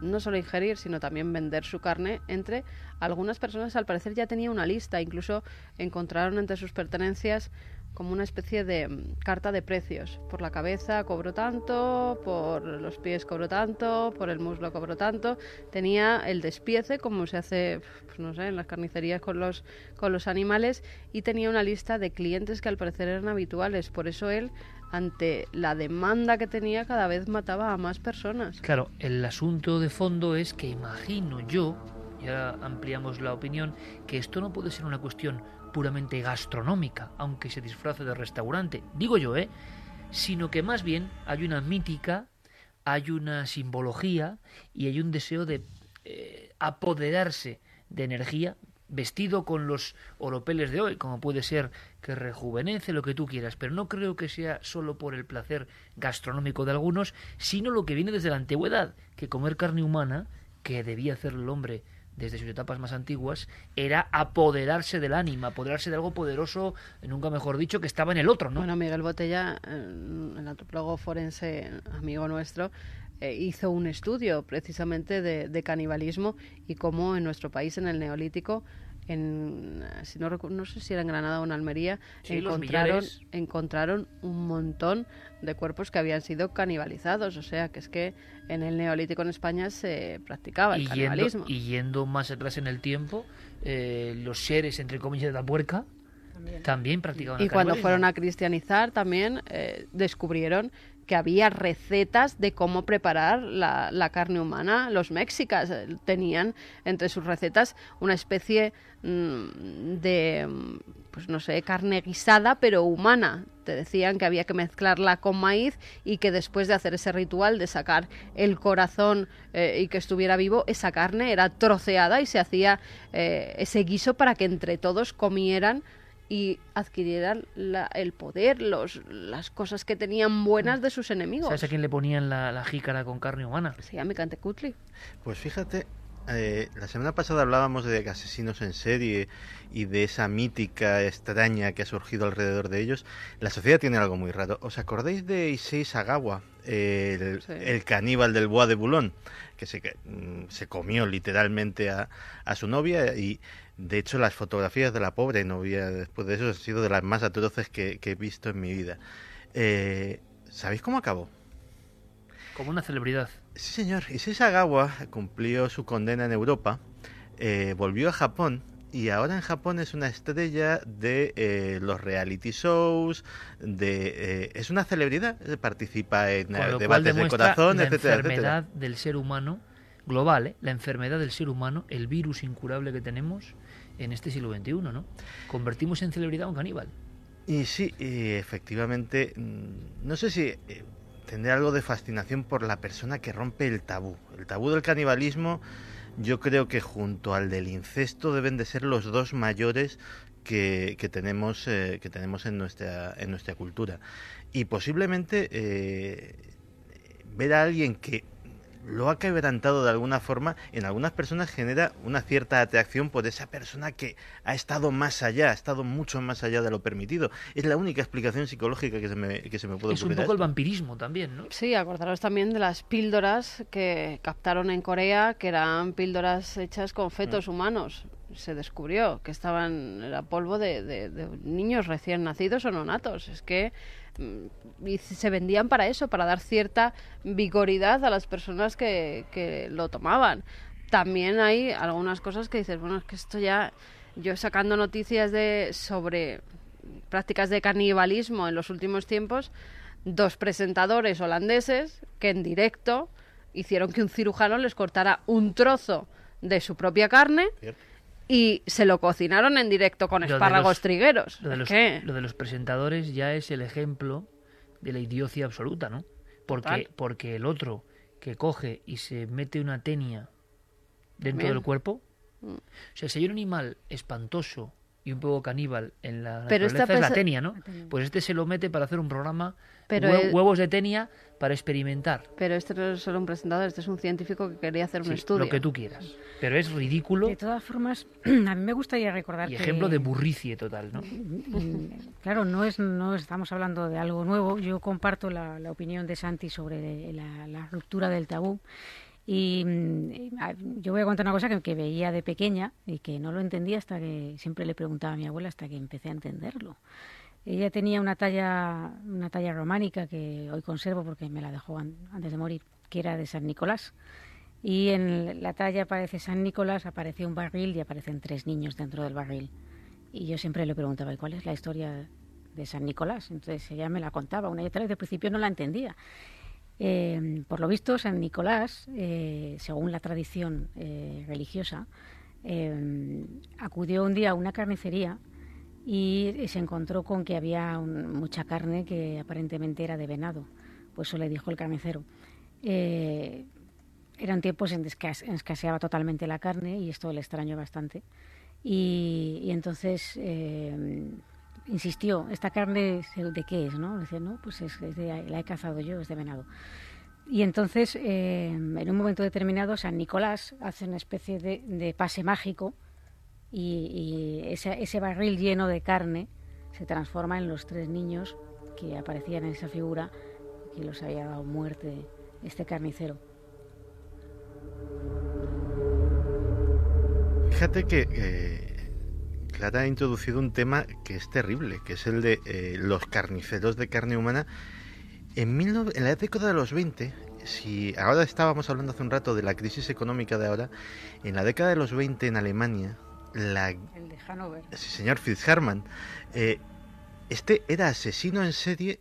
no solo ingerir, sino también vender su carne entre algunas personas. Al parecer ya tenía una lista, incluso encontraron entre sus pertenencias como una especie de mm, carta de precios. Por la cabeza cobro tanto, por los pies cobro tanto, por el muslo cobro tanto. Tenía el despiece, como se hace, pues no sé, en las carnicerías con los, con los animales, y tenía una lista de clientes que al parecer eran habituales. Por eso él, ante la demanda que tenía, cada vez mataba a más personas. Claro, el asunto de fondo es que imagino yo, ya ampliamos la opinión, que esto no puede ser una cuestión puramente gastronómica, aunque se disfrace de restaurante, digo yo, ¿eh? Sino que más bien hay una mítica, hay una simbología y hay un deseo de eh, apoderarse de energía vestido con los oropeles de hoy, como puede ser que rejuvenece lo que tú quieras, pero no creo que sea solo por el placer gastronómico de algunos, sino lo que viene desde la antigüedad, que comer carne humana, que debía hacer el hombre desde sus etapas más antiguas, era apoderarse del ánima, apoderarse de algo poderoso, nunca mejor dicho, que estaba en el otro, ¿no? Bueno, Miguel Botella, el antropólogo forense, amigo nuestro, eh, hizo un estudio precisamente de, de canibalismo y cómo en nuestro país, en el Neolítico, en, si no, recu- no sé si era en Granada o en Almería, Sí, encontraron, encontraron un montón de cuerpos que habían sido canibalizados. O sea, que es que en el Neolítico en España se practicaba el y, yendo, canibalismo. y yendo más atrás en el tiempo, eh, los seres, entre comillas, de la puerca, también, practicaban Y el cuando fueron a cristianizar también eh, descubrieron que había recetas de cómo preparar la, la carne humana. Los mexicas eh, tenían entre sus recetas una especie mm, de, mm, pues no sé, carne guisada pero humana. Te decían que había que mezclarla con maíz y que después de hacer ese ritual de sacar el corazón eh, y que estuviera vivo, esa carne era troceada y se hacía eh, ese guiso para que entre todos comieran y adquirieran la- el poder, los, las cosas que tenían buenas de sus enemigos. ¿Sabes a quién le ponían la, la jícara con carne humana? Se llama Cantecutli. Pues fíjate, eh, la semana pasada hablábamos de asesinos en serie y de esa mítica extraña que ha surgido alrededor de ellos. La sociedad tiene algo muy raro. ¿Os acordáis de Issei Sagawa, el, Sí. el caníbal del Bois de Boulogne? Que se, que, mm, se comió literalmente a, a su novia y de hecho las fotografías de la pobre novia después de eso han sido de las más atroces que, que he visto en mi vida. Eh, ¿Sabéis cómo acabó? Como una celebridad. Sí, señor. Issei Sagawa cumplió su condena en Europa, eh, volvió a Japón y ahora en Japón es una estrella de eh, los reality shows, de eh, es una celebridad, participa en debates de corazón, la etcétera, enfermedad etcétera. del ser humano global, ¿eh? la enfermedad del ser humano, el virus incurable que tenemos en este siglo XXI, ¿no? Convertimos en celebridad a un caníbal. Y sí, efectivamente, mm, no sé si eh, tendré algo de fascinación por la persona que rompe el tabú. El tabú del canibalismo, yo creo que junto al del incesto deben de ser los dos mayores que, tenemos eh, que tenemos en nuestra en nuestra cultura. Y posiblemente eh, ver a alguien que lo ha quebrantado de alguna forma, en algunas personas genera una cierta atracción por esa persona que ha estado más allá, ha estado mucho más allá de lo permitido. Es la única explicación psicológica que se me, que se me puede Es un poco el vampirismo también, ¿no? Sí, acordaros también de las píldoras que captaron en Corea, que eran píldoras hechas con fetos Mm. humanos. Se descubrió que estaban, era polvo de, de- de niños recién nacidos o nonatos. Es que y se vendían para eso, para dar cierta vigoridad a las personas que, que lo tomaban. También hay algunas cosas que dices, bueno, es que esto ya, yo sacando noticias de sobre prácticas de canibalismo en los últimos tiempos, dos presentadores holandeses que en directo hicieron que un cirujano les cortara un trozo de su propia carne y se lo cocinaron en directo con espárragos los- trigueros. Lo de, los, lo de los presentadores ya es el ejemplo de la idiocia absoluta, ¿no? Porque, Total. porque el otro que coge y se mete una tenia dentro Bien. del cuerpo, O sea, si hay un animal espantoso y un poco caníbal en la Pero esta naturaleza es la tenia, ¿no? Pues este se lo mete para hacer un programa Pero hue- el- huevos de tenia para experimentar. Pero este no es solo un presentador, este es un científico que quería hacer un Sí, estudio. Lo que tú quieras. Pero es ridículo De todas formas, *clears throat* a mí me gustaría recordar y que... ejemplo de burricie total, ¿no? *laughs* Claro, no es no estamos hablando de algo nuevo. Yo comparto la, la opinión de Santi sobre la, la ruptura del tabú. Y mm, yo voy a contar una cosa que, veía de pequeña y que no lo entendía hasta que siempre le preguntaba a mi abuela hasta que empecé a entenderlo. Ella tenía una talla una talla románica que hoy conservo porque me la dejó an- antes de morir, que era de San Nicolás. Y en la talla aparece San Nicolás, aparece un barril y aparecen tres niños dentro del barril. Y yo siempre le preguntaba, ¿y cuál es la historia de San Nicolás? Entonces ella me la contaba una y otra vez, de principio no la entendía. Eh, por lo visto, San Nicolás, eh, según la tradición eh, religiosa, eh, acudió un día a una carnicería y se encontró con que había mucha carne que aparentemente era de venado. Pues eso le dijo el carnicero. Eh, eran tiempos en que escas- escaseaba totalmente la carne y esto le extrañó bastante. Y, entonces eh, insistió, ¿esta carne de qué es? ¿no? Dice, no, pues es, de- la he cazado yo, es de venado. Y entonces, eh, en un momento determinado, San Nicolás hace una especie de, pase mágico y, ese barril lleno de carne se transforma en los tres niños que aparecían en esa figura que los había dado muerte este carnicero. Fíjate que eh, Clara ha introducido un tema que es terrible, que es el de eh, los carniceros de carne humana. En, 19 en la década de los 20, si ahora estábamos hablando hace un rato de la crisis económica de ahora, en la década de los 20 en Alemania, la El de Hanover. Sí, señor Fitzharman. Eh, este era asesino en serie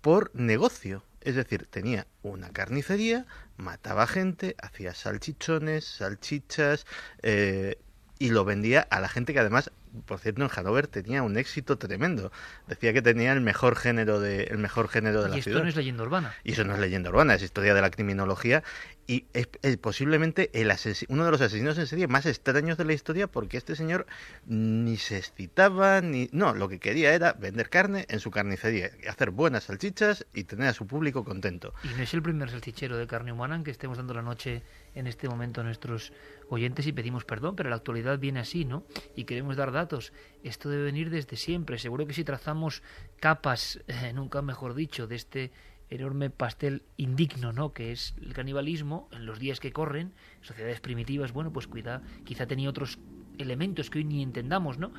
por negocio. Es decir, tenía una carnicería, mataba gente, hacía salchichones, salchichas eh, y lo vendía a la gente que además, por cierto, en Hanover tenía un éxito tremendo. Decía que tenía el mejor género de, el mejor género de Y la esto ciudad. no es leyenda urbana. Y eso no es leyenda urbana, es historia de la criminología y es, es posiblemente el uno de los asesinos en serie más extraños de la historia porque este señor ni se excitaba ni no, lo que quería era vender carne en su carnicería, y hacer buenas salchichas y tener a su público contento. Y no es el primer salchichero de carne humana en que estemos dando la noche en este momento a nuestros oyentes y pedimos perdón, pero la actualidad viene así, ¿no? Y queremos dar datos. Esto debe venir desde siempre. Seguro que si trazamos capas, eh, nunca mejor dicho, de este enorme pastel indigno, ¿no? Que es el canibalismo en los días que corren, sociedades primitivas, bueno, pues cuida, quizá tenía otros elementos que hoy ni entendamos, ¿no?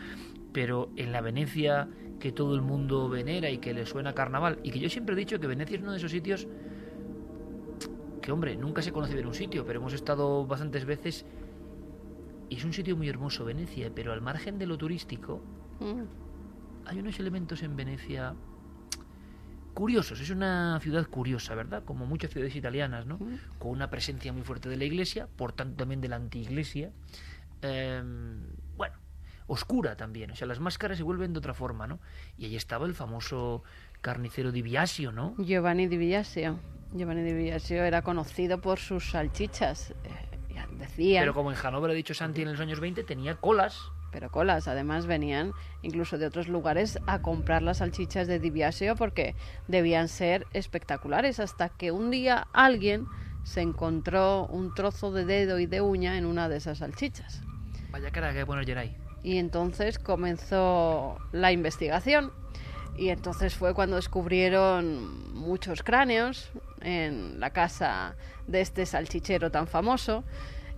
Pero en la Venecia que todo el mundo venera y que le suena carnaval, y que yo siempre he dicho que Venecia es uno de esos sitios que hombre, nunca se conoce bien un sitio, pero hemos estado bastantes veces y es un sitio muy hermoso Venecia, pero al margen de lo turístico Mm. hay unos elementos en Venecia curiosos, es una ciudad curiosa, ¿verdad? Como muchas ciudades italianas, ¿no? Con una presencia muy fuerte de la iglesia, por tanto también de la antiiglesia. Eh, bueno, oscura también, o sea, las máscaras se vuelven de otra forma, ¿no? Y ahí estaba el famoso carnicero Di Biasio, ¿no? Giovanni Di Biasio. Giovanni Di Biasio era conocido por sus salchichas. eh, ya decían. Pero como en Hannover ha dicho Santi en los años 20, tenía colas. pero colas. Además venían incluso de otros lugares a comprar las salchichas de Di Biasio porque debían ser espectaculares. Hasta que un día alguien se encontró un trozo de dedo y de uña en una de esas salchichas. Vaya cara que hay que poner Geray. Y entonces comenzó la investigación. Y entonces fue cuando descubrieron muchos cráneos en la casa de este salchichero tan famoso.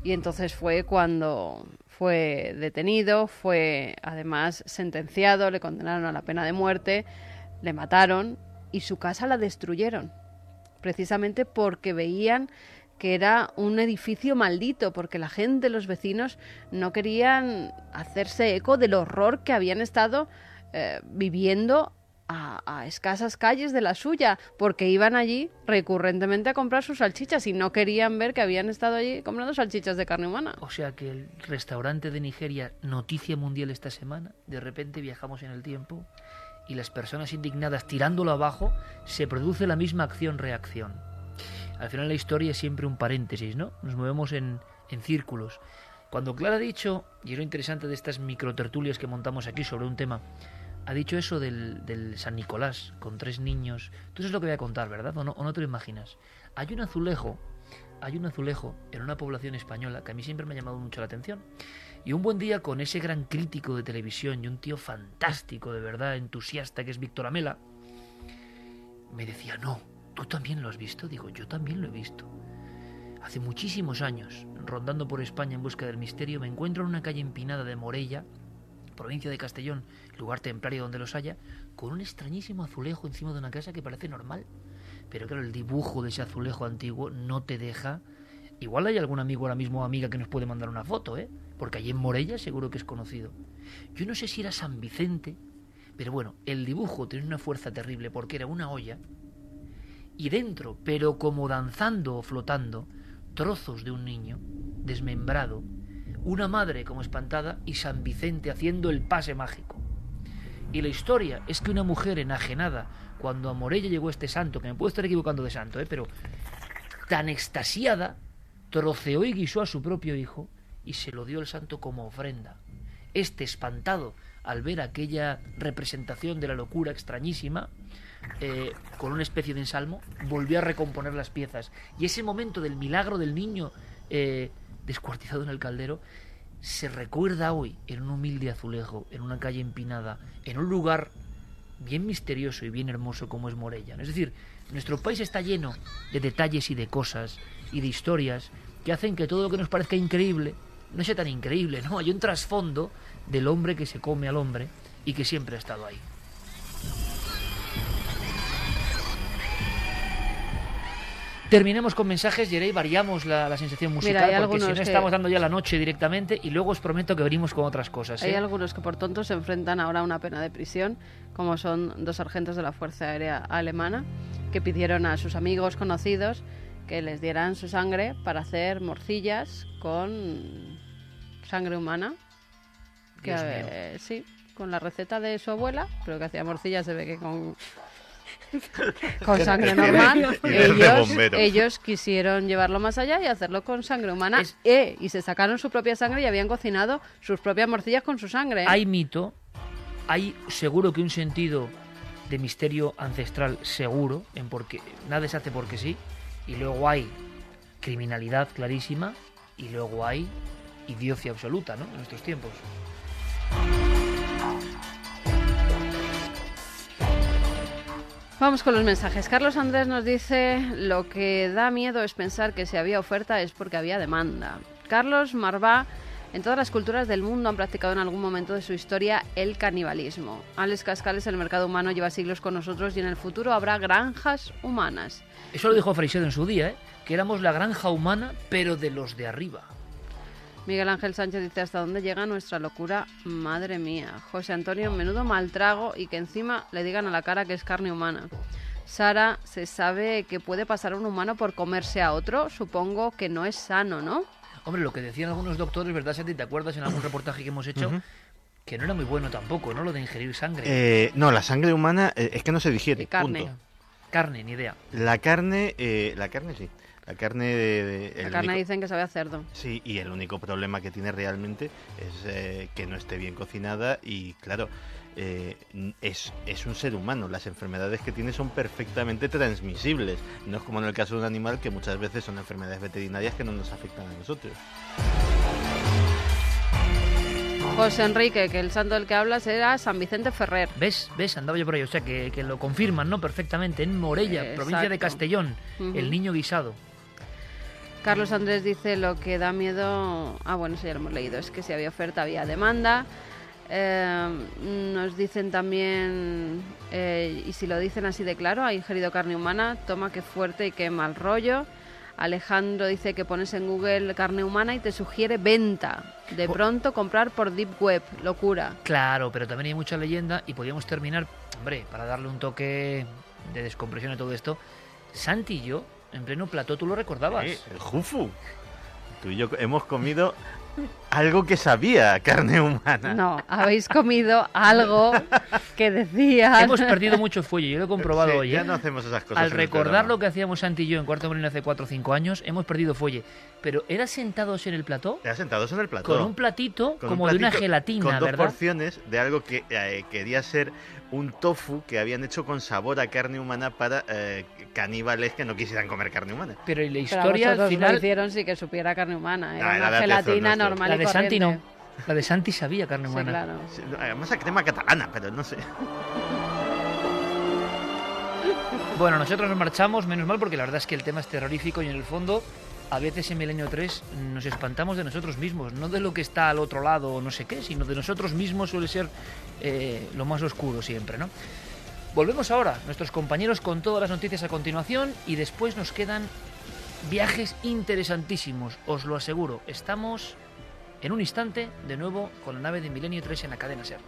Y entonces fue cuando fue detenido, fue además sentenciado, le condenaron a la pena de muerte, le mataron y su casa la destruyeron. Precisamente porque veían que era un edificio maldito, porque la gente, los vecinos, no querían hacerse eco del horror que habían estado eh, viviendo a, escasas calles de la suya, porque iban allí recurrentemente a comprar sus salchichas y no querían ver que habían estado allí comprando salchichas de carne humana. O sea que el restaurante de Nigeria, noticia mundial esta semana, de repente viajamos en el tiempo y las personas indignadas tirándolo abajo, se produce la misma acción-reacción. Al final la historia es siempre un paréntesis, ¿no? Nos movemos en, en círculos. Cuando Clara ha dicho, y es lo interesante de estas microtertulias que montamos aquí sobre un tema, ha dicho eso del, del San Nicolás con tres niños. Tú sabes lo que voy a contar, ¿verdad? ¿O no, o no te lo imaginas? Hay un azulejo, hay un azulejo en una población española que a mí siempre me ha llamado mucho la atención. Y un buen día con ese gran crítico de televisión y un tío fantástico, de verdad, entusiasta, que es Víctor Amela, me decía, no, ¿tú también lo has visto? Digo, yo también lo he visto. Hace muchísimos años, rondando por España en busca del misterio, me encuentro en una calle empinada de Morella, provincia de Castellón, lugar templario donde los haya, con un extrañísimo azulejo encima de una casa que parece normal. Pero claro, el dibujo de ese azulejo antiguo no te deja... Igual hay algún amigo ahora mismo o amiga que nos puede mandar una foto, ¿eh? Porque allí en Morella seguro que es conocido. Yo no sé si era San Vicente, pero bueno, el dibujo tiene una fuerza terrible porque era una olla y dentro, pero como danzando o flotando, trozos de un niño desmembrado, una madre como espantada y San Vicente haciendo el pase mágico. Y la historia es que una mujer enajenada, cuando a Morella llegó este santo, que me puedo estar equivocando de santo, ¿eh? pero tan extasiada, troceó y guisó a su propio hijo y se lo dio el santo como ofrenda. Este, espantado al ver aquella representación de la locura extrañísima, eh, con una especie de ensalmo, volvió a recomponer las piezas. Y ese momento del milagro del niño eh, descuartizado en el caldero se recuerda hoy en un humilde azulejo, en una calle empinada, en un lugar bien misterioso y bien hermoso como es Morella. Es decir, nuestro país está lleno de detalles y de cosas y de historias que hacen que todo lo que nos parezca increíble no sea tan increíble, ¿no? Hay un trasfondo del hombre que se come al hombre y que siempre ha estado ahí. Terminemos con mensajes y ahí variamos la, la sensación musical Mira, porque si no que- estamos dando ya la noche directamente y luego os prometo que venimos con otras cosas. Hay ¿eh? algunos que por tontos se enfrentan ahora a una pena de prisión, como son dos sargentos de la Fuerza Aérea Alemana, que pidieron a sus amigos conocidos que les dieran su sangre para hacer morcillas con sangre humana. Que, eh, sí, con la receta de su abuela, pero que hacía morcillas se ve que con *laughs* con sangre normal. Ellos quisieron llevarlo más allá y hacerlo con sangre humana. Eh, y se sacaron su propia sangre y habían cocinado sus propias morcillas con su sangre. ¿eh? Hay mito, hay seguro que un sentido de misterio ancestral seguro, en porque nada se hace porque sí, y luego hay criminalidad clarísima, y luego hay idiocia absoluta, ¿no? En nuestros tiempos. Vamos con los mensajes. Carlos Andrés nos dice, lo que da miedo es pensar que si había oferta es porque había demanda. Carlos Marvá, en todas las culturas del mundo han practicado en algún momento de su historia el canibalismo. Alex Cascales, el mercado humano lleva siglos con nosotros y en el futuro habrá granjas humanas. Eso lo dijo Freixedo en su día, ¿eh? Que éramos la granja humana, pero de los de arriba. Miguel Ángel Sánchez dice hasta dónde llega nuestra locura, madre mía. José Antonio, menudo mal trago y que encima le digan a la cara que es carne humana. Sara, se sabe que puede pasar un humano por comerse a otro, supongo que no es sano, ¿no? Hombre, lo que decían algunos doctores, ¿verdad, Santi? ¿Te acuerdas en algún reportaje que hemos hecho? Que no era muy bueno tampoco, ¿no? Lo de ingerir sangre. Eh, no, la sangre humana eh, es que no se digiere. punto. Carne, ni idea. La carne, eh, la carne sí. La carne de, de- La carne único- dicen que sabe a cerdo. Sí, y el único problema que tiene realmente es eh, que no esté bien cocinada y claro, eh, es, es un ser humano. Las enfermedades que tiene son perfectamente transmisibles. No es como en el caso de un animal que muchas veces son enfermedades veterinarias que no nos afectan a nosotros. José Enrique, que el santo del que hablas era San Vicente Ferrer. ¿Ves? ¿Ves? Andaba yo por ahí. O sea, que, que lo confirman, ¿no? Perfectamente. En Morella, Eh, provincia de. Castellón. El niño guisado. Carlos Andrés dice lo que da miedo. Ah, bueno, eso ya lo hemos leído. Es que si había oferta, había demanda. Eh, nos dicen también, eh, y si lo dicen así de claro, ha ingerido carne humana, toma qué fuerte y qué mal rollo. Alejandro dice que pones en Google carne humana y te sugiere venta. De pronto comprar por Deep Web, locura. Claro, pero también hay mucha leyenda y podríamos terminar, hombre, para darle un toque de descompresión a todo esto. Santi y yo, en pleno plató, tú lo recordabas. El jufu. Tú y yo hemos comido algo que sabía carne humana. No, habéis comido algo que decía. Hemos perdido mucho fuelle, yo lo he comprobado Sí, hoy. ya ¿eh? no hacemos esas cosas Al el recordar lo que hacíamos Santi y yo en Cuarto Molino hace 4 o 5 años, hemos perdido fuelle. Pero era sentados en el plató Ya sentados en el plató. con un platito Con un como de una platito gelatina, Con dos ¿verdad? porciones de algo que eh, quería ser un tofu que habían hecho con sabor a carne humana para eh, caníbales que no quisieran comer carne humana. Pero y la Pero historia al vosotros lo final, hicieron sí que supiera carne humana. Era era una de aquellos gelatina. Normal la de Santi no. La de Santi sabía carne Sí, humana. claro. Sí, Además a crema catalana, pero no sé. *laughs* Bueno, nosotros nos marchamos, menos mal, porque la verdad es que el tema es terrorífico y en el fondo, a veces en Milenio 3 nos espantamos de nosotros mismos, no de lo que está al otro lado o no sé qué, sino de nosotros mismos suele ser eh, lo más oscuro siempre, ¿no? Volvemos ahora, nuestros compañeros con todas las noticias a continuación y después nos quedan viajes interesantísimos, os lo aseguro. Estamos en un instante, de nuevo con la nave de Milenio 3 en la cadena SER.